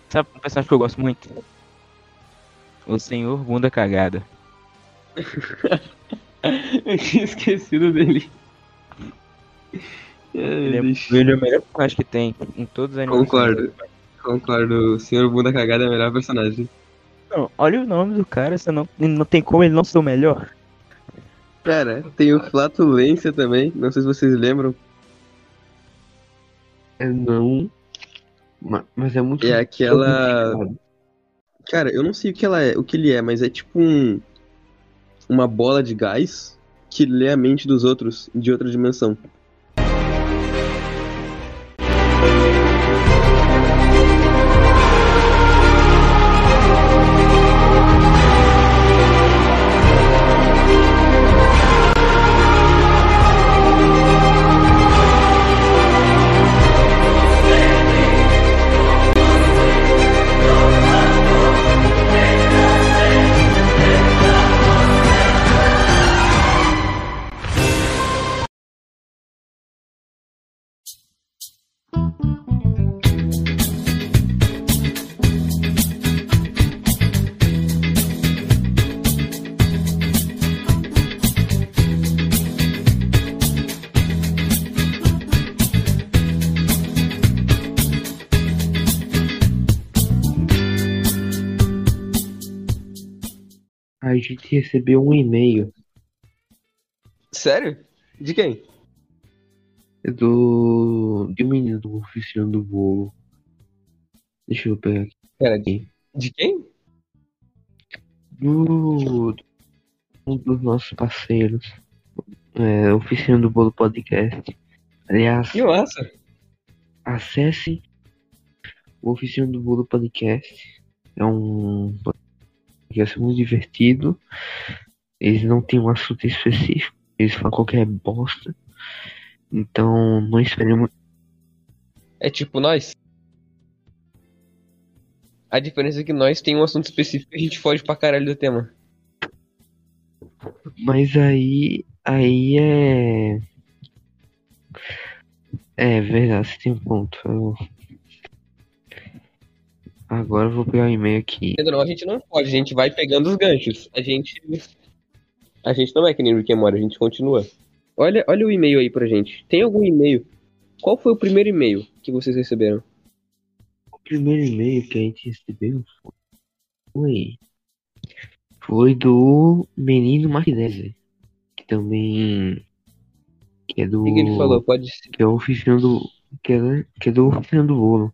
Sabe um personagem que eu gosto muito? O Senhor Bunda Cagada. eu tinha esquecido dele. Ele é, deixa- ele é o melhor personagem que tem em todos os animes. Concordo. Concordo, o Senhor Bunda Cagada é o melhor personagem. Não, olha o nome do cara, você não, não tem como ele não ser o melhor. Pera, tem o Flatulência também, não sei se vocês lembram. É não. Ma- Mas é muito. É aquela. Cara, eu não sei o que ela é, o que ele é, mas é tipo um. Uma bola de gás que lê a mente dos outros de outra dimensão. Gente recebeu um e-mail Sério? De quem? do. de um menino do oficina do bolo. Deixa eu pegar aqui. Pera, de, de quem? Do. Um dos nossos parceiros. É, Oficina do Bolo Podcast. Aliás, Que massa. acesse o Oficina do Bolo Podcast. É um podcast muito divertido. Eles não têm um assunto específico. Eles falam qualquer bosta. Então, não esperemos. É tipo nós? A diferença é que nós tem um assunto específico e a gente foge pra caralho do tema. Mas aí. Aí é. É verdade, você tem um ponto. Eu- Agora eu vou pegar o e-mail aqui. Não, a gente não pode, a gente vai pegando os ganchos. A gente. A gente não é que nem Rick and Morty, a gente continua. Olha, olha o e-mail aí pra gente. Tem algum e-mail? Qual foi o primeiro e-mail que vocês receberam? O primeiro e-mail que a gente recebeu foi. Foi do Menino Martinez. Que também. Que é do. O que, que ele falou? Pode ser. Que é o oficina do. Que é, que é do oficina do bolo.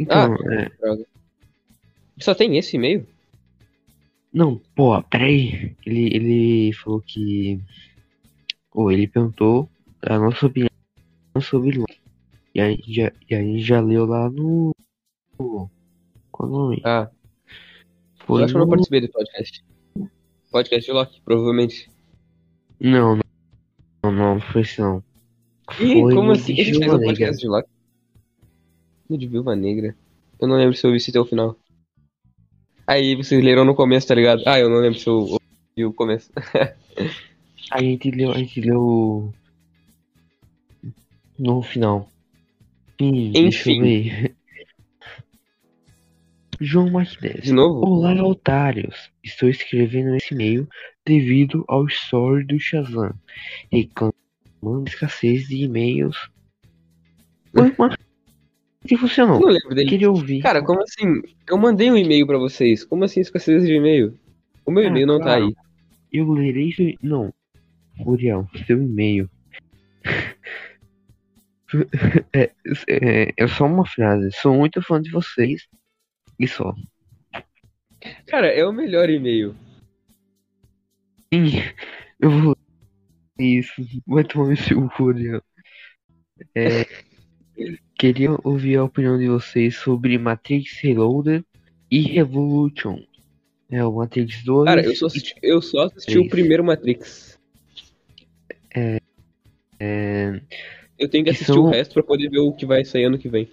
Então, é. Droga. Só tem esse e-mail? Não, pô, peraí. Ele, ele falou que. Ou ele perguntou a nossa opinião sobre Lula. E a gente já, e a gente já leu lá no. Qual o nome? Ah, Foi eu acho que eu não participei do podcast. Podcast de Loki, provavelmente. Não, não. Não, não, foi isso não. Ih, Foi como assim? gente fez um Negra. podcast de Loki? No de Viúva Negra. Eu não lembro se eu vi se até o final. Aí vocês leram no começo, tá ligado? Ah, eu não lembro se eu ouvi o começo. A gente leu, a gente leu. No final. Eu Enfim. João Martinez. De novo? Olá, otários! Estou escrevendo esse e-mail devido ao story do Shazam, reclamando escassez de e-mails. Foi uma que Eu funcionou. não lembro dele. Queria ouvir. Cara, como assim? Eu mandei um e-mail pra vocês. Como assim escassez de e-mail? O meu Ah, e-mail não tá claro. aí. Eu lerei seu. Não. Uriel, seu e-mail. é, é, é só uma frase. Sou muito fã de vocês. E só. Cara, é o melhor e-mail. Sim, eu vou. Isso. Vai tomar seu cu, Uriel. É, queria ouvir a opinião de vocês sobre Matrix Reloaded e Revolution. É o Matrix 2. Cara, eu só assisti, eu só assisti o primeiro Matrix. É, Eu tenho que Que assistir são- o resto pra poder ver o que vai sair ano que vem.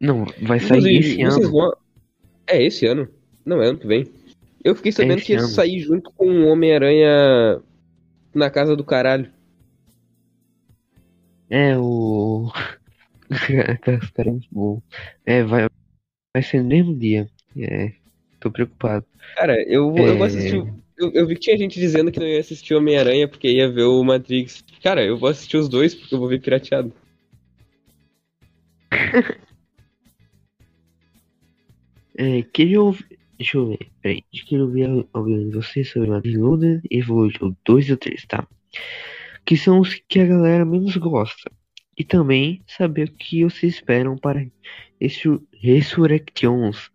Não, vai sair Inclusive, esse ano. vão. É esse ano? Não, é ano que vem. Eu fiquei sabendo esse que ia ano. sair junto com o Homem-Aranha na casa do caralho. É o. É muito bom. É, vai, vai ser no mesmo dia. É, tô preocupado. Cara, eu vou, eu vou É. assistir. o- Eu, eu vi que tinha gente dizendo que não ia assistir Homem-Aranha porque ia ver o Matrix. Cara, eu vou assistir os dois porque eu vou ver pirateado. É, queria ouvir. Deixa eu ver, peraí. Queria ouvir a- alguém de vocês sobre Matrix Loaded e Evolution 2 e o 3, tá? Que são os que a galera menos gosta. E também saber o que vocês esperam para esse Resurrections.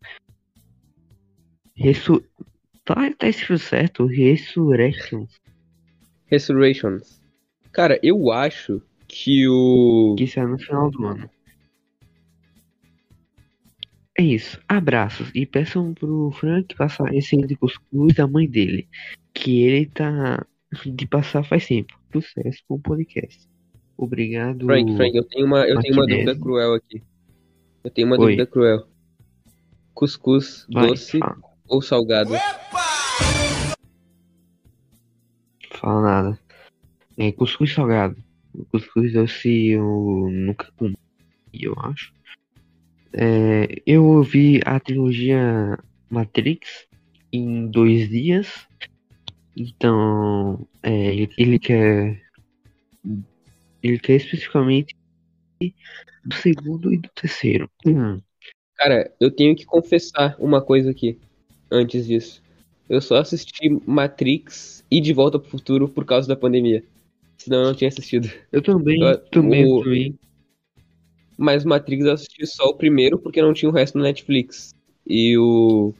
Ressu... Tá, tá escrito certo? Resurrections. Resurrections. Cara, eu acho que o. Que sai no final do ano. É isso. Abraços. E peçam pro Frank passar esse de cuscuz da mãe dele. Que ele tá de passar faz tempo. Sucesso com o podcast. Obrigado. Frank, Frank, eu tenho uma, eu tenho uma dúvida cruel aqui. Eu tenho uma Oi. dúvida cruel. Cuscuz Vai, doce fala, ou salgado? fala nada. É, cuscuz salgado. Cuscuz doce eu nunca comi, eu acho. É, eu vi a trilogia Matrix em dois dias. Então, é, ele quer. Ele quer especificamente do segundo e do terceiro. Hum, Cara, eu tenho que confessar uma coisa aqui. Antes disso. Eu só assisti Matrix e De Volta pro Futuro por causa da pandemia. Senão eu não tinha assistido. eu também, Eu- também, o- também. Mas Matrix eu assisti só o primeiro porque não tinha o resto no Netflix. E o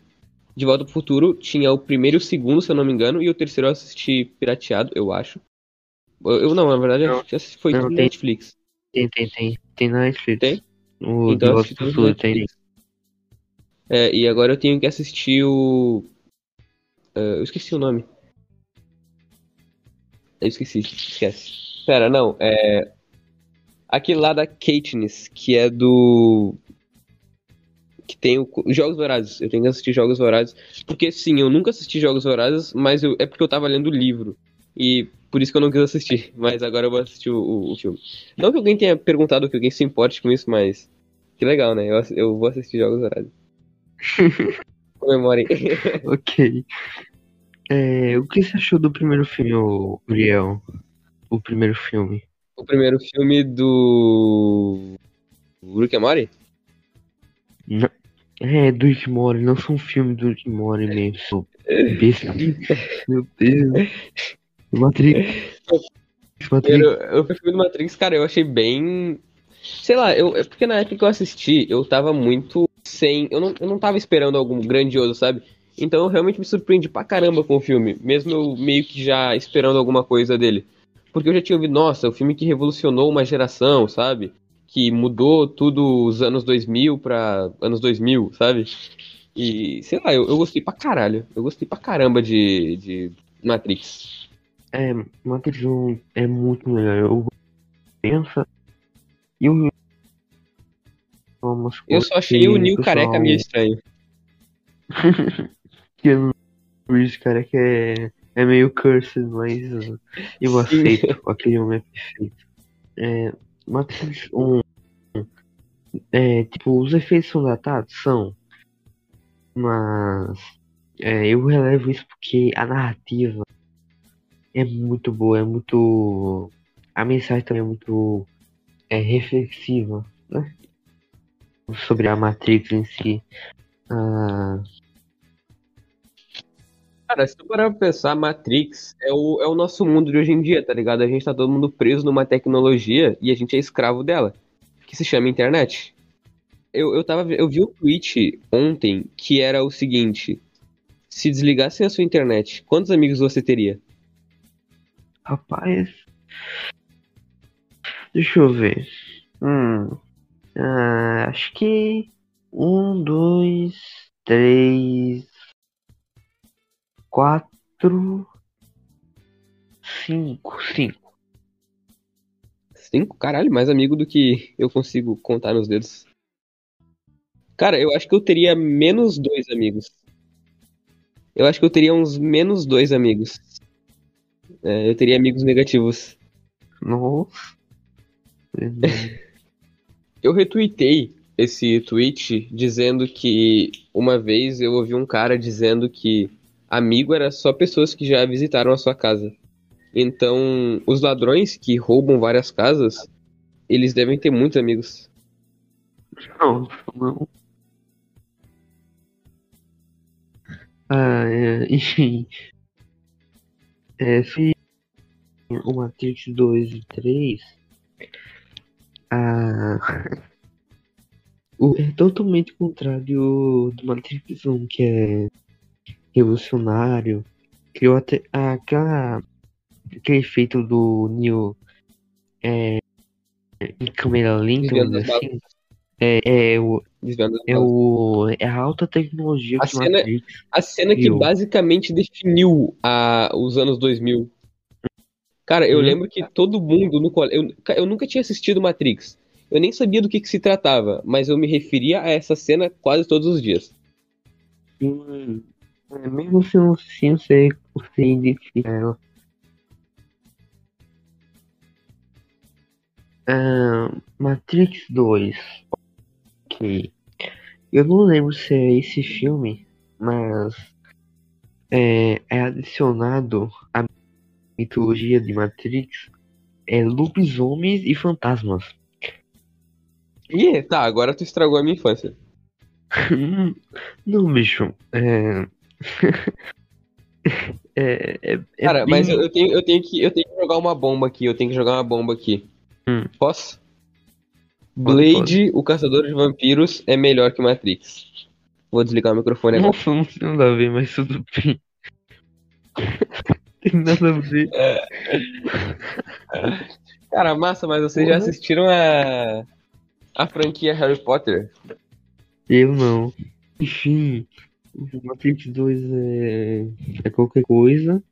De Volta pro Futuro tinha o primeiro e o segundo, se eu não me engano, e o terceiro eu assisti pirateado, eu acho. Eu, não, na verdade, Não. assisti, foi Não, tudo tem. Netflix. Tem, tem, tem. Tem na Netflix. Tem? O Então no Futuro tem. É, e agora eu tenho que assistir o. Ah, eu esqueci o nome. Eu esqueci, esquece. Pera, não, é. Aquele lá da Katniss, que é do. Que tem o... os Jogos Vorazes. Eu tenho que assistir Jogos Vorazes. Porque sim, eu nunca assisti Jogos Vorazes, mas eu... é porque eu tava lendo o livro. E por isso que eu não quis assistir. Mas agora eu vou assistir o, o- o filme. Não que alguém tenha perguntado que alguém se importe com isso, mas. Que legal, né? Eu, eu vou assistir Jogos Vorazes. Comemorem. Ok. É, o que você achou do primeiro filme, Uriel? O primeiro filme. o primeiro filme do. Rick and Morty? Não- É, do Rick Morty, não são filme do Rick Morty mesmo. Meu Deus. Matrix. Matrix. Eu, o filme do Matrix, cara, eu achei bem. Sei lá, eu, é porque na época que eu assisti, eu tava muito sem. Eu não, eu não tava esperando algo grandioso, sabe? Então eu realmente me surpreendi pra caramba com o filme, mesmo eu meio que já esperando alguma coisa dele. Porque eu já tinha ouvido, nossa, o filme que revolucionou uma geração, sabe? Que mudou tudo os anos 2000 pra anos 2000, sabe? E, sei lá, eu, eu gostei pra caralho. Eu gostei pra caramba de, de Matrix. É, Matrix 1 é muito legal. Eu pensa. E eu. Eu só achei o Neil careca meio estranho. Que o Reeves careca é, é meio cursed, mas eu Sim. aceito. Aquele homem é perfeito. É, Matrix 1. É, tipo, os efeitos são datados? São. Mas. É, eu relevo isso porque a narrativa é muito boa, é muito. A mensagem também é muito é, reflexiva, né? Sobre a Matrix em si. Ah, Cara, se tu parar pra pensar, Matrix é o, é o nosso mundo de hoje em dia, tá ligado? A gente tá todo mundo preso numa tecnologia e a gente é escravo dela, que se chama internet. Eu, eu, tava, eu vi um tweet ontem que era o seguinte: se desligassem a sua internet, quantos amigos você teria? Rapaz. Deixa eu ver. Hum. Ah, acho que. Um, dois, três. Quatro. Cinco. Cinco. Cinco? Caralho, mais amigo do que eu consigo contar nos dedos. Cara, eu acho que eu teria menos dois amigos. Eu acho que eu teria uns menos dois amigos. É, eu teria amigos negativos. Nossa. Eu retuitei esse tweet dizendo que uma vez eu ouvi um cara dizendo que amigo era só pessoas que já visitaram a sua casa. Então, os ladrões que roubam várias casas, eles devem ter muitos amigos. Não, não. Ah, é, enfim. É, se o Matrix 2 e 3. Ah, o, é totalmente contrário do Matrix 1, que é revolucionário. Criou até aquela, aquele efeito do Neo é, em câmera lenta, assim. É, é, o, é, o, é a alta tecnologia A que cena- Matrix. A cena que basicamente definiu a, os anos 2000. Cara, eu Hum. lembro que todo mundo no colégio. Eu, eu nunca tinha assistido Matrix. Eu nem sabia do que, que se tratava, mas eu me referia a essa cena quase todos os dias. Sim, é, mesmo se não sim, você, você identifica ela. Ah, Matrix 2. Ok. Eu não lembro se é esse filme, mas é, é adicionado à mitologia de Matrix é lobisomens e fantasmas. Ih, tá, agora tu estragou a minha infância. Não, bicho. É. é, é, é Cara, bem- mas eu, eu tenho, eu, tenho que, eu tenho que jogar uma bomba aqui, eu tenho que jogar uma bomba aqui. Hum. Posso? Blade, o caçador de vampiros, é melhor que Matrix. Vou desligar o microfone agora. Nossa, não tem nada a ver, mas tudo bem. tem nada a ver. Cara, massa, mas vocês já Porra. assistiram a, a franquia Harry Potter? Eu não. Enfim, o Matrix 2 é, é qualquer coisa.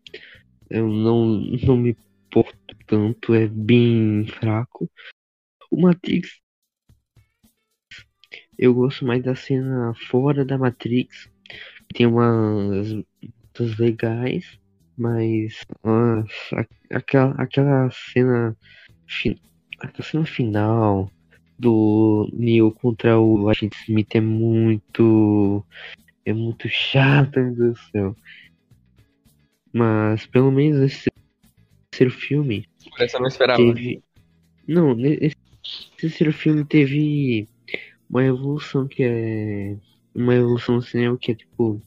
Eu não, não me importo tanto, é bem fraco. O Matrix. Eu gosto mais da cena fora da Matrix. Tem umas lutas legais, mas ah, a- aquela, aquela cena. Aquela cena final do Neo contra o Agente Smith é muito. É muito chato, meu Deus do céu. Mas pelo menos esse terceiro filme Por essa eu não esperava. teve. Não, esse terceiro filme teve uma evolução que é. Uma evolução no cinema que é tipo.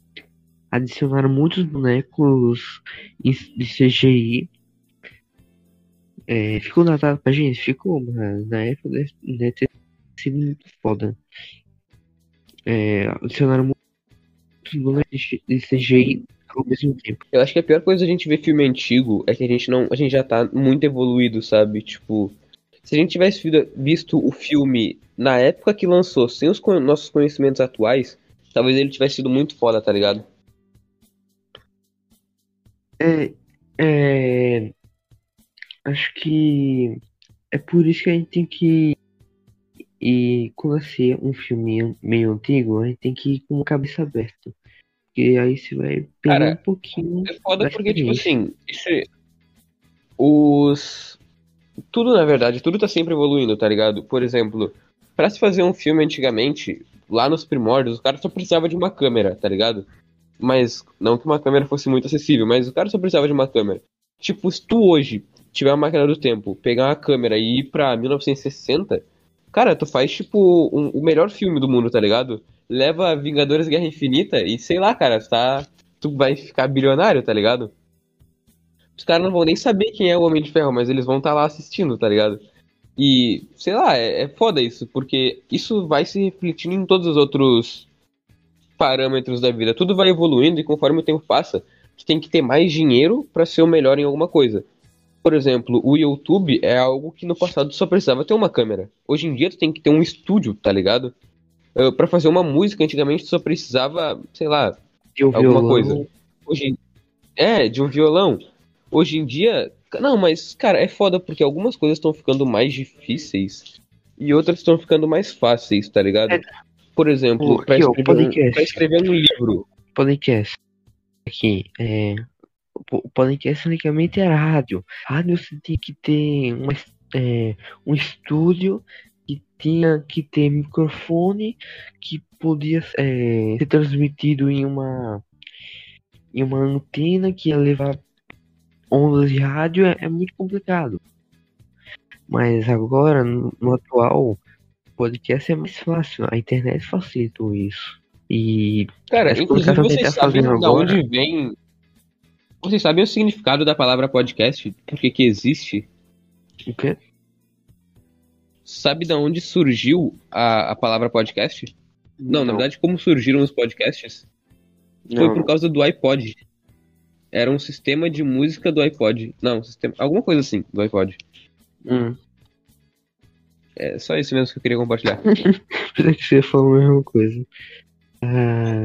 Adicionaram muitos bonecos de CGI. É, ficou datado pra gente? Ficou, mas na época deve, deve ter sido muito foda. É, adicionaram muitos bonecos de CGI ao mesmo tempo. Eu acho que a pior coisa da gente ver filme antigo é que a gente não. A gente já tá muito evoluído, sabe? Tipo. Se a gente tivesse visto o filme na época que lançou, sem os nossos conhecimentos atuais, talvez ele tivesse sido muito foda, tá ligado? É, é, acho que é por isso que a gente tem que e quando assim um filme meio antigo, a gente tem que ir com a cabeça aberta. Porque aí você vai pegar um pouquinho. É foda da porque, tipo assim, esse- os. Tudo, na verdade, tudo tá sempre evoluindo, tá ligado? Por exemplo, pra se fazer um filme antigamente, lá nos primórdios, o cara só precisava de uma câmera, tá ligado? mas não que uma câmera fosse muito acessível, mas o cara só precisava de uma câmera. Tipo, se tu hoje tiver uma máquina do tempo, pegar uma câmera e ir pra 1960, cara, tu faz, tipo, um- o melhor filme do mundo, tá ligado? Leva Vingadores Guerra Infinita e sei lá, cara, tá, tu vai ficar bilionário, tá ligado? Os caras não vão nem saber quem é o Homem de Ferro, mas eles vão estar lá assistindo, tá ligado? E, sei lá, é, é foda isso, porque isso vai se refletindo em todos os outros parâmetros da vida. Tudo vai evoluindo e conforme o tempo passa, tu tem que ter mais dinheiro pra ser o melhor em alguma coisa. Por exemplo, o YouTube é algo que no passado só precisava ter uma câmera. Hoje em dia tu tem que ter um estúdio, tá ligado? Uh, Pra fazer uma música, antigamente tu só precisava, sei lá, E o alguma violão, coisa. Hoje é, de um violão. Hoje em dia, não, mas cara, é foda porque algumas coisas estão ficando mais difíceis e outras estão ficando mais fáceis, tá ligado? É. Por exemplo, ó, escrever, um, escrever um livro. podcast. Aqui, é. O podcast antigamente era rádio. Rádio você tinha que ter uma, é, um estúdio que tinha que ter microfone que podia é, ser transmitido em uma em uma antena que ia levar ondas de rádio é, é muito complicado. Mas agora, no, no atual, podcast é mais fácil. A internet facilitou isso. E Cara, inclusive vocês tá sabem de agora- onde vem. Vocês sabem o significado da palavra podcast? Por que que existe? o quê? Sabe de onde surgiu a, a palavra podcast? Não, na verdade, como surgiram os podcasts? Foi por causa do iPod. Era um sistema de música do iPod. Não, sistema, alguma coisa assim, do iPod. Hum. É só isso mesmo que eu queria compartilhar. Pensei que você falou a mesma coisa. Ah,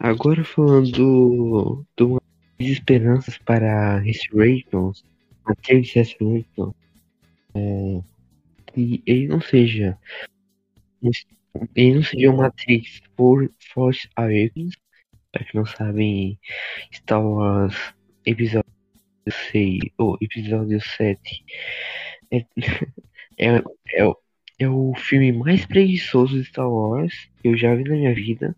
agora falando do, do Esperanças para Restorations, Matrix Restoration, é, que ele não seja ele não seja um Matrix por Force Awakens, para que não sabem, Star Wars episódio 6 ou episódio 7 é, é, é, o- é o filme mais preguiçoso de Star Wars que eu já vi na minha vida.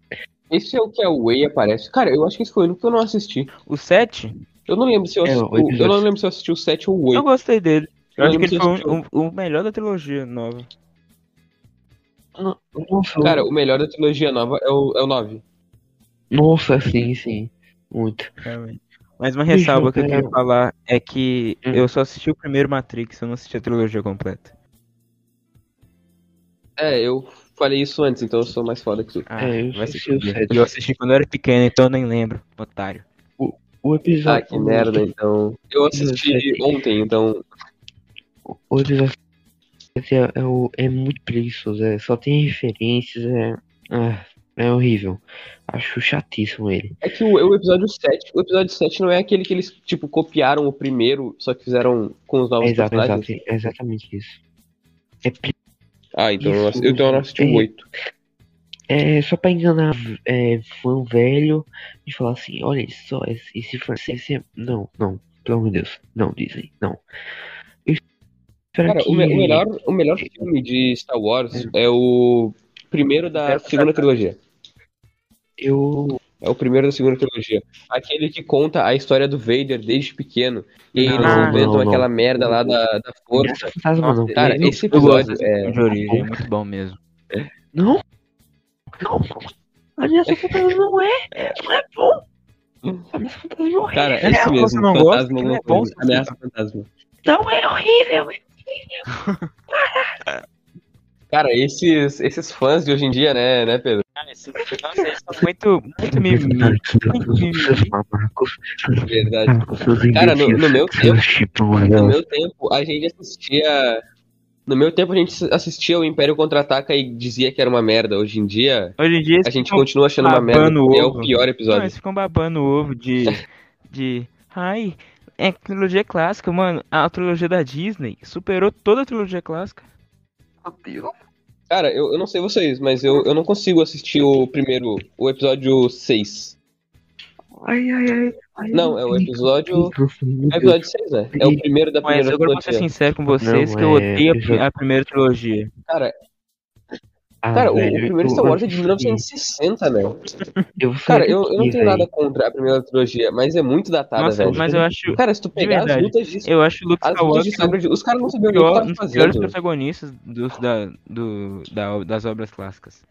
Esse é o que a Way aparece. Cara, eu acho que esse foi o que eu não assisti. O 7, Eu não lembro se eu É, assisti. o eu não lembro se eu assisti o 7 ou o 8. eu gostei dele. Eu Eu acho que ele foi assistiu. um- um- o melhor da trilogia nova. Nossa, Cara, o melhor da trilogia nova é o, é o 9. Nossa, sim, sim. Muito. Realmente. Mas uma ressalva que eu queria falar é que Hum. eu só assisti o primeiro Matrix, eu não assisti a trilogia completa. É, eu falei isso antes, então eu sou mais foda que tu. Ah, É, eu assisti o fuder. sete. E eu assisti quando eu era pequeno, então eu nem lembro, otário. O Ah, episódio. que merda, então. Eu assisti ontem, então. O episódio é, é, o- é muito preguiçoso, é, só tem referências, é, ah, é horrível. Acho chatíssimo ele. É que o, o episódio 7. O episódio 7 não é aquele que eles, tipo, copiaram o primeiro, só que fizeram com os novos É, exato, personagens. exato, é exatamente isso. É pre- Ah, então, eu, Isso, assi- então eu não assisti o é. 8. É só pra enganar é, fã velho e falar assim, olha só, esse, esse francês é... Não, não, pelo amor de Deus, não, Disney, não. Eu Cara, que... o, me- o melhor, o melhor filme de Star Wars é o primeiro da segunda trilogia. Eu... É o primeiro da segunda trilogia. Aquele que conta a história do Vader desde pequeno. E Não, eles não, inventam não. aquela merda lá da, da força. Fantasma não. Cara, Eu- esse episódio é. de origem, é muito bom mesmo. Não? Não. Ameaça Fantasma não é. Não é bom. Ameaça Fantasma não é. Cara, é É, mesmo. não gosta, fantasma que não é bom, Ameaça fantasma. Não é horrível. Cara, esses, esses fãs de hoje em dia, né, né, Pedro? Nossa, muito, muito mimimi. Verdade. Seus Cara, no- no meu tempo- No meu tempo, a gente assistia. No meu tempo, a gente assistia o Império Contra-Ataca e dizia que era uma merda. Hoje em dia, Hoje em dia a gente continua achando uma merda. E é o ovo. pior Não, episódio. eles ficam babando o ovo de. de. Ai, é trilogia clássica, mano. A trilogia da Disney superou toda a trilogia clássica. Cara, eu, eu não sei vocês, mas eu, eu não consigo assistir o primeiro, o episódio 6. Ai, ai, ai. ai Não, é o episódio. É o episódio 6, né? É o primeiro da Mas primeira agora eu vou ser trilogia. sincero com vocês Não, que eu é odeio a- episódio- a primeira trilogia. Cara, Ah, Cara, o, o velho, primeiro eu Star Wars é de assisti. 1960, né? Eu Cara, eu, eu não tenho nada velho. contra a primeira trilogia, mas é muito datada, Nossa, velho. mas eu acho. Cara, se tu pegar as verdade. lutas de Eu acho o Luke as de Skywalker sabre, os caras não sabiam nem o que estavam fazendo. protagonistas dos, da, do, da, das obras clássicas.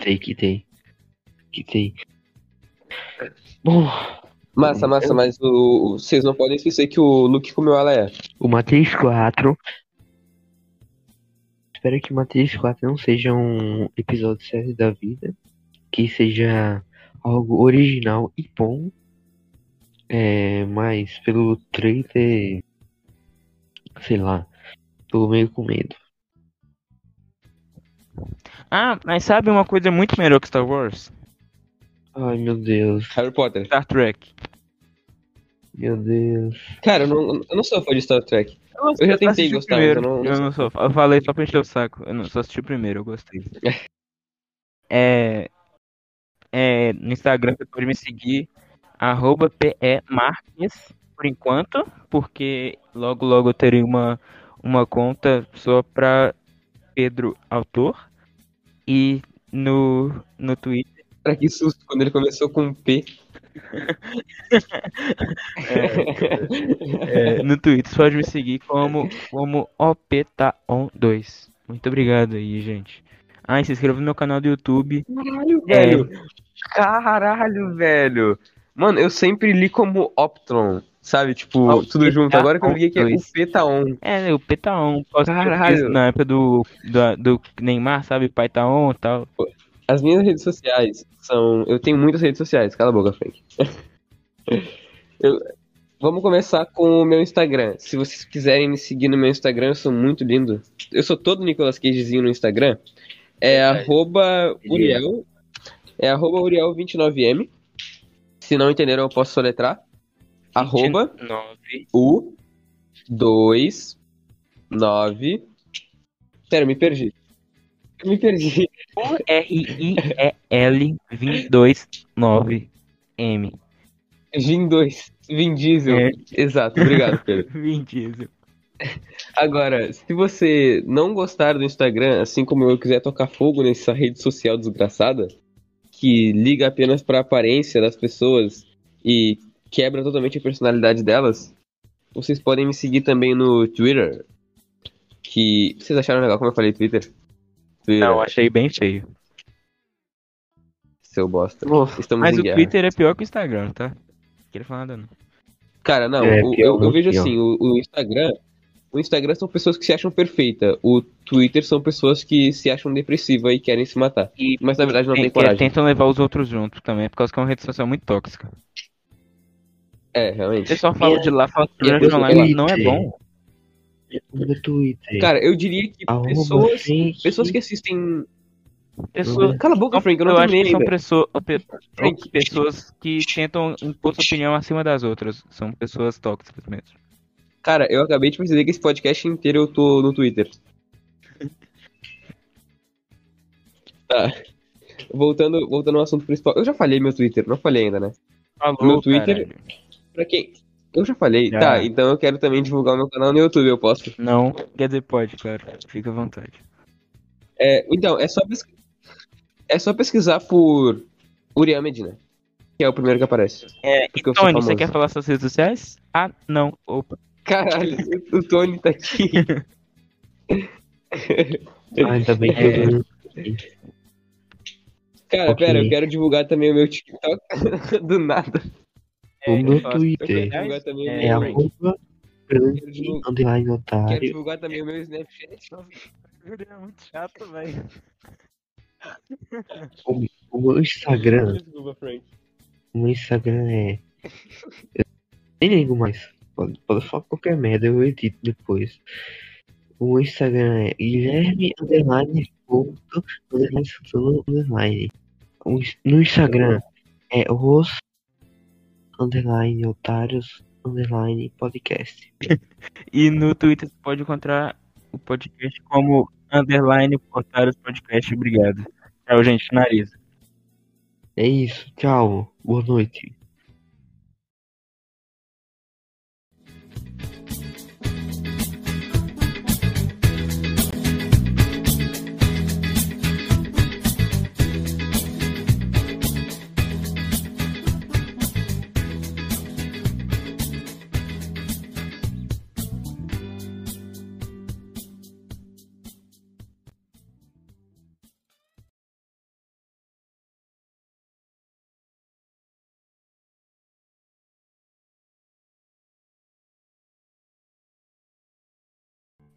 Sei que tem. Que tem. Bom, Massa, massa, mas o, o- vocês não podem esquecer que o Luke comeu ela é. o Matrix 4. Espero que o Matrix 4 não seja um episódio sério da vida. Que seja algo original e bom. É, mas pelo trailer. Sei lá. Tô meio com medo. Ah, mas sabe uma coisa muito melhor que Star Wars? Ai meu Deus. Harry Potter. Star Trek. Meu Deus. Cara, eu não, eu não sou fã de Star Trek. Eu já tentei gostar, mas eu primeiro. não- não eu não sou. Eu falei só pra encher o saco. Eu não só assisti o primeiro, eu gostei. é, é, no Instagram você pode me seguir, arroba PE Marques, por enquanto, porque logo logo eu terei uma, uma conta só pra Pedro Autor. E no, no Twitter. Cara, que susto quando ele começou com P. é, no Twitter você pode me seguir como, como OPTAON2. Muito obrigado aí, gente. Ah, e se inscreva no meu canal do YouTube. Caralho, É. velho. Caralho, velho. Mano, eu sempre li como Optron, sabe? Tipo, Optron tudo junto. Agora que eu vi que é o dois. P tá on. É, o P on. Posso Caralho. Na época do, do, do Neymar, sabe? Pai tá on e tal. As minhas redes sociais são. Eu tenho muitas redes sociais, cala a boca, Frank. Eu- Vamos começar com o meu Instagram. Se vocês quiserem me seguir no meu Instagram, eu sou muito lindo. Eu sou todo Nicolas Cagezinho no Instagram. É arroba Uriel. É arroba Uriel29M. Se não entenderam, eu posso soletrar. Arroba 9. U 2 9 Pera, eu me perdi. Me perdi. R-I-E-L 229 M. Vin 2. Vin Diesel. É. Exato, obrigado, Pedro. Vin Diesel. Agora, se você não gostar do Instagram, assim como eu quiser tocar fogo nessa rede social desgraçada, que liga apenas para a aparência das pessoas e quebra totalmente a personalidade delas, vocês podem me seguir também no Twitter. Que. Vocês acharam legal como eu falei Twitter? Twitter, Não, achei bem feio. seu bosta. Estamos Mas em o guerra. Twitter é pior que o Instagram, tá? Não queria falar nada, não. Cara, não, É, o- pior, eu, eu vejo pior. assim, o, o Instagram. O Instagram são pessoas que se acham perfeita. O Twitter são pessoas que se acham depressivas e querem se matar. E Mas na verdade não tem que coragem. tentam levar os outros junto também, por causa que é uma rede social muito tóxica. É, O realmente. pessoal fala de lá, fala que é o online Twitter. não é bom. No Twitter. Cara, eu diria que Arroba pessoas, Frank. pessoas que assistem. Pessoas, Cala a boca, Frank, eu não eu acho que são pessoa- pe- pessoas que tentam impor sua opinião acima das outras. São pessoas tóxicas mesmo. Cara, eu acabei de perceber que esse podcast inteiro eu tô no Twitter. Tá. Voltando, voltando ao assunto principal. Eu já falei meu Twitter, não falei ainda, né? Falou, Meu Twitter- caralho. Pra quem? Eu já falei. Já. Tá, então eu quero também divulgar o meu canal no YouTube, eu posso. Não, quer dizer, pode, claro. Fica à vontade. É, então, é só, pesqui- é só pesquisar por Uriel Medina. Que é o primeiro que aparece. É, Porque eu sou Tony, você quer falar suas redes sociais? Ah, não. Opa. Caralho, o Tony tá aqui. Ah, ainda bem que É. eu não- Cara, Ok. pera, eu quero divulgar também o meu TikTok. Do nada. O meu faço- Eu quero Twitter É, o é meu. arroba divulgar, underline otário. divulgar também o meu Snapchat. É muito chato, velho. O meu Instagram, Desculpa, Frank. o meu Instagram é. Eu nem ligo mais. Pode, pode falar qualquer merda, eu edito depois. O meu Instagram é Guilherme underline ponto underline underline. O No Instagram é os underline otários underline podcast. E no Twitter você pode encontrar o podcast como underline Portários Podcast. Obrigado. Tchau, gente. Nariz. É isso, tchau, boa noite.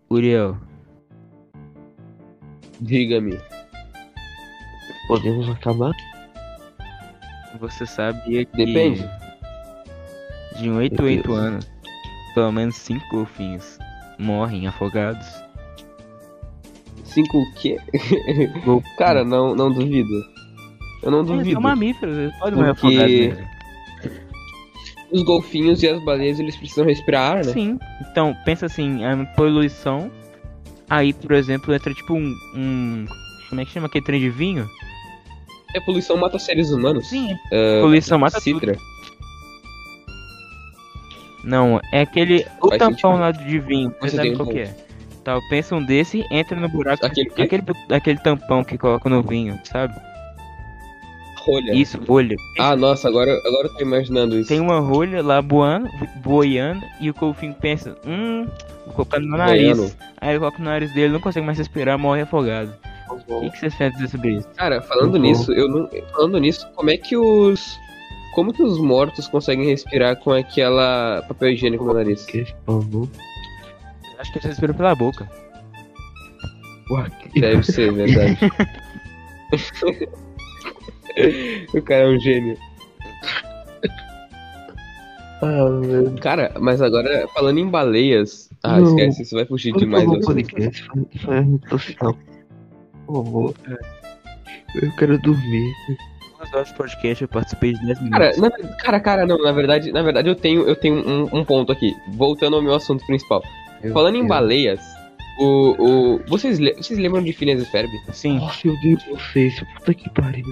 Uriel, Diga-me. Podemos acabar? você sabia que Depende. de 8 a Meu 8 Deus. anos, pelo menos 5 golfinhos morrem afogados? Cinco o quê? Cara, não, não duvido. Eu não Eles duvido. são mamíferos, eles podem morrer Porque- afogados. né? Os golfinhos e as baleias, eles precisam respirar ar, né? Sim. Então, pensa assim, a poluição. Aí, por exemplo, entra tipo um. um- como é que chama aquele trem de vinho? A poluição mata seres humanos. Sim. Ah, poluição mata tudo. Citra. Não, é aquele. O Faz tampão sentido. lá de vinho. Você sabe qual que é? Tá, pensa um desse, entra no buraco. Aquele aquele, aquele tampão que coloca no vinho, sabe? Rolha. Isso, rolha. Ah, nossa, agora, agora eu tô imaginando isso. Tem uma rolha lá boando, boiando, e o golfinho pensa, hum, vou colocar no nariz. Boiando. Aí ele coloca no nariz dele, não consegue mais respirar, morre afogado. O que, que vocês dizer sobre isso? Cara, falando Uhum. nisso, eu não. Falando nisso, como é que os. Como que os mortos conseguem respirar com aquela papel higiênico no nariz? Que falou? Acho que eles respiram pela boca. Ué, Deve ser, verdade. o cara é um gênio. Ah, meu Cara, mas agora, falando em baleias. Ah, Não. esquece, isso vai fugir Por demais. assunto. podcast. Por favor. Eu quero dormir. Duas horas de podcast, eu participei de 10 Cara, minutos. na, cara, cara, não, na verdade, na verdade eu tenho, eu tenho um, um ponto aqui. Voltando ao meu assunto principal. Meu Falando em Deus. baleias, o. o vocês, vocês lembram de Phineas e Ferb? Sim. Nossa, eu odeio vocês. Puta que pariu.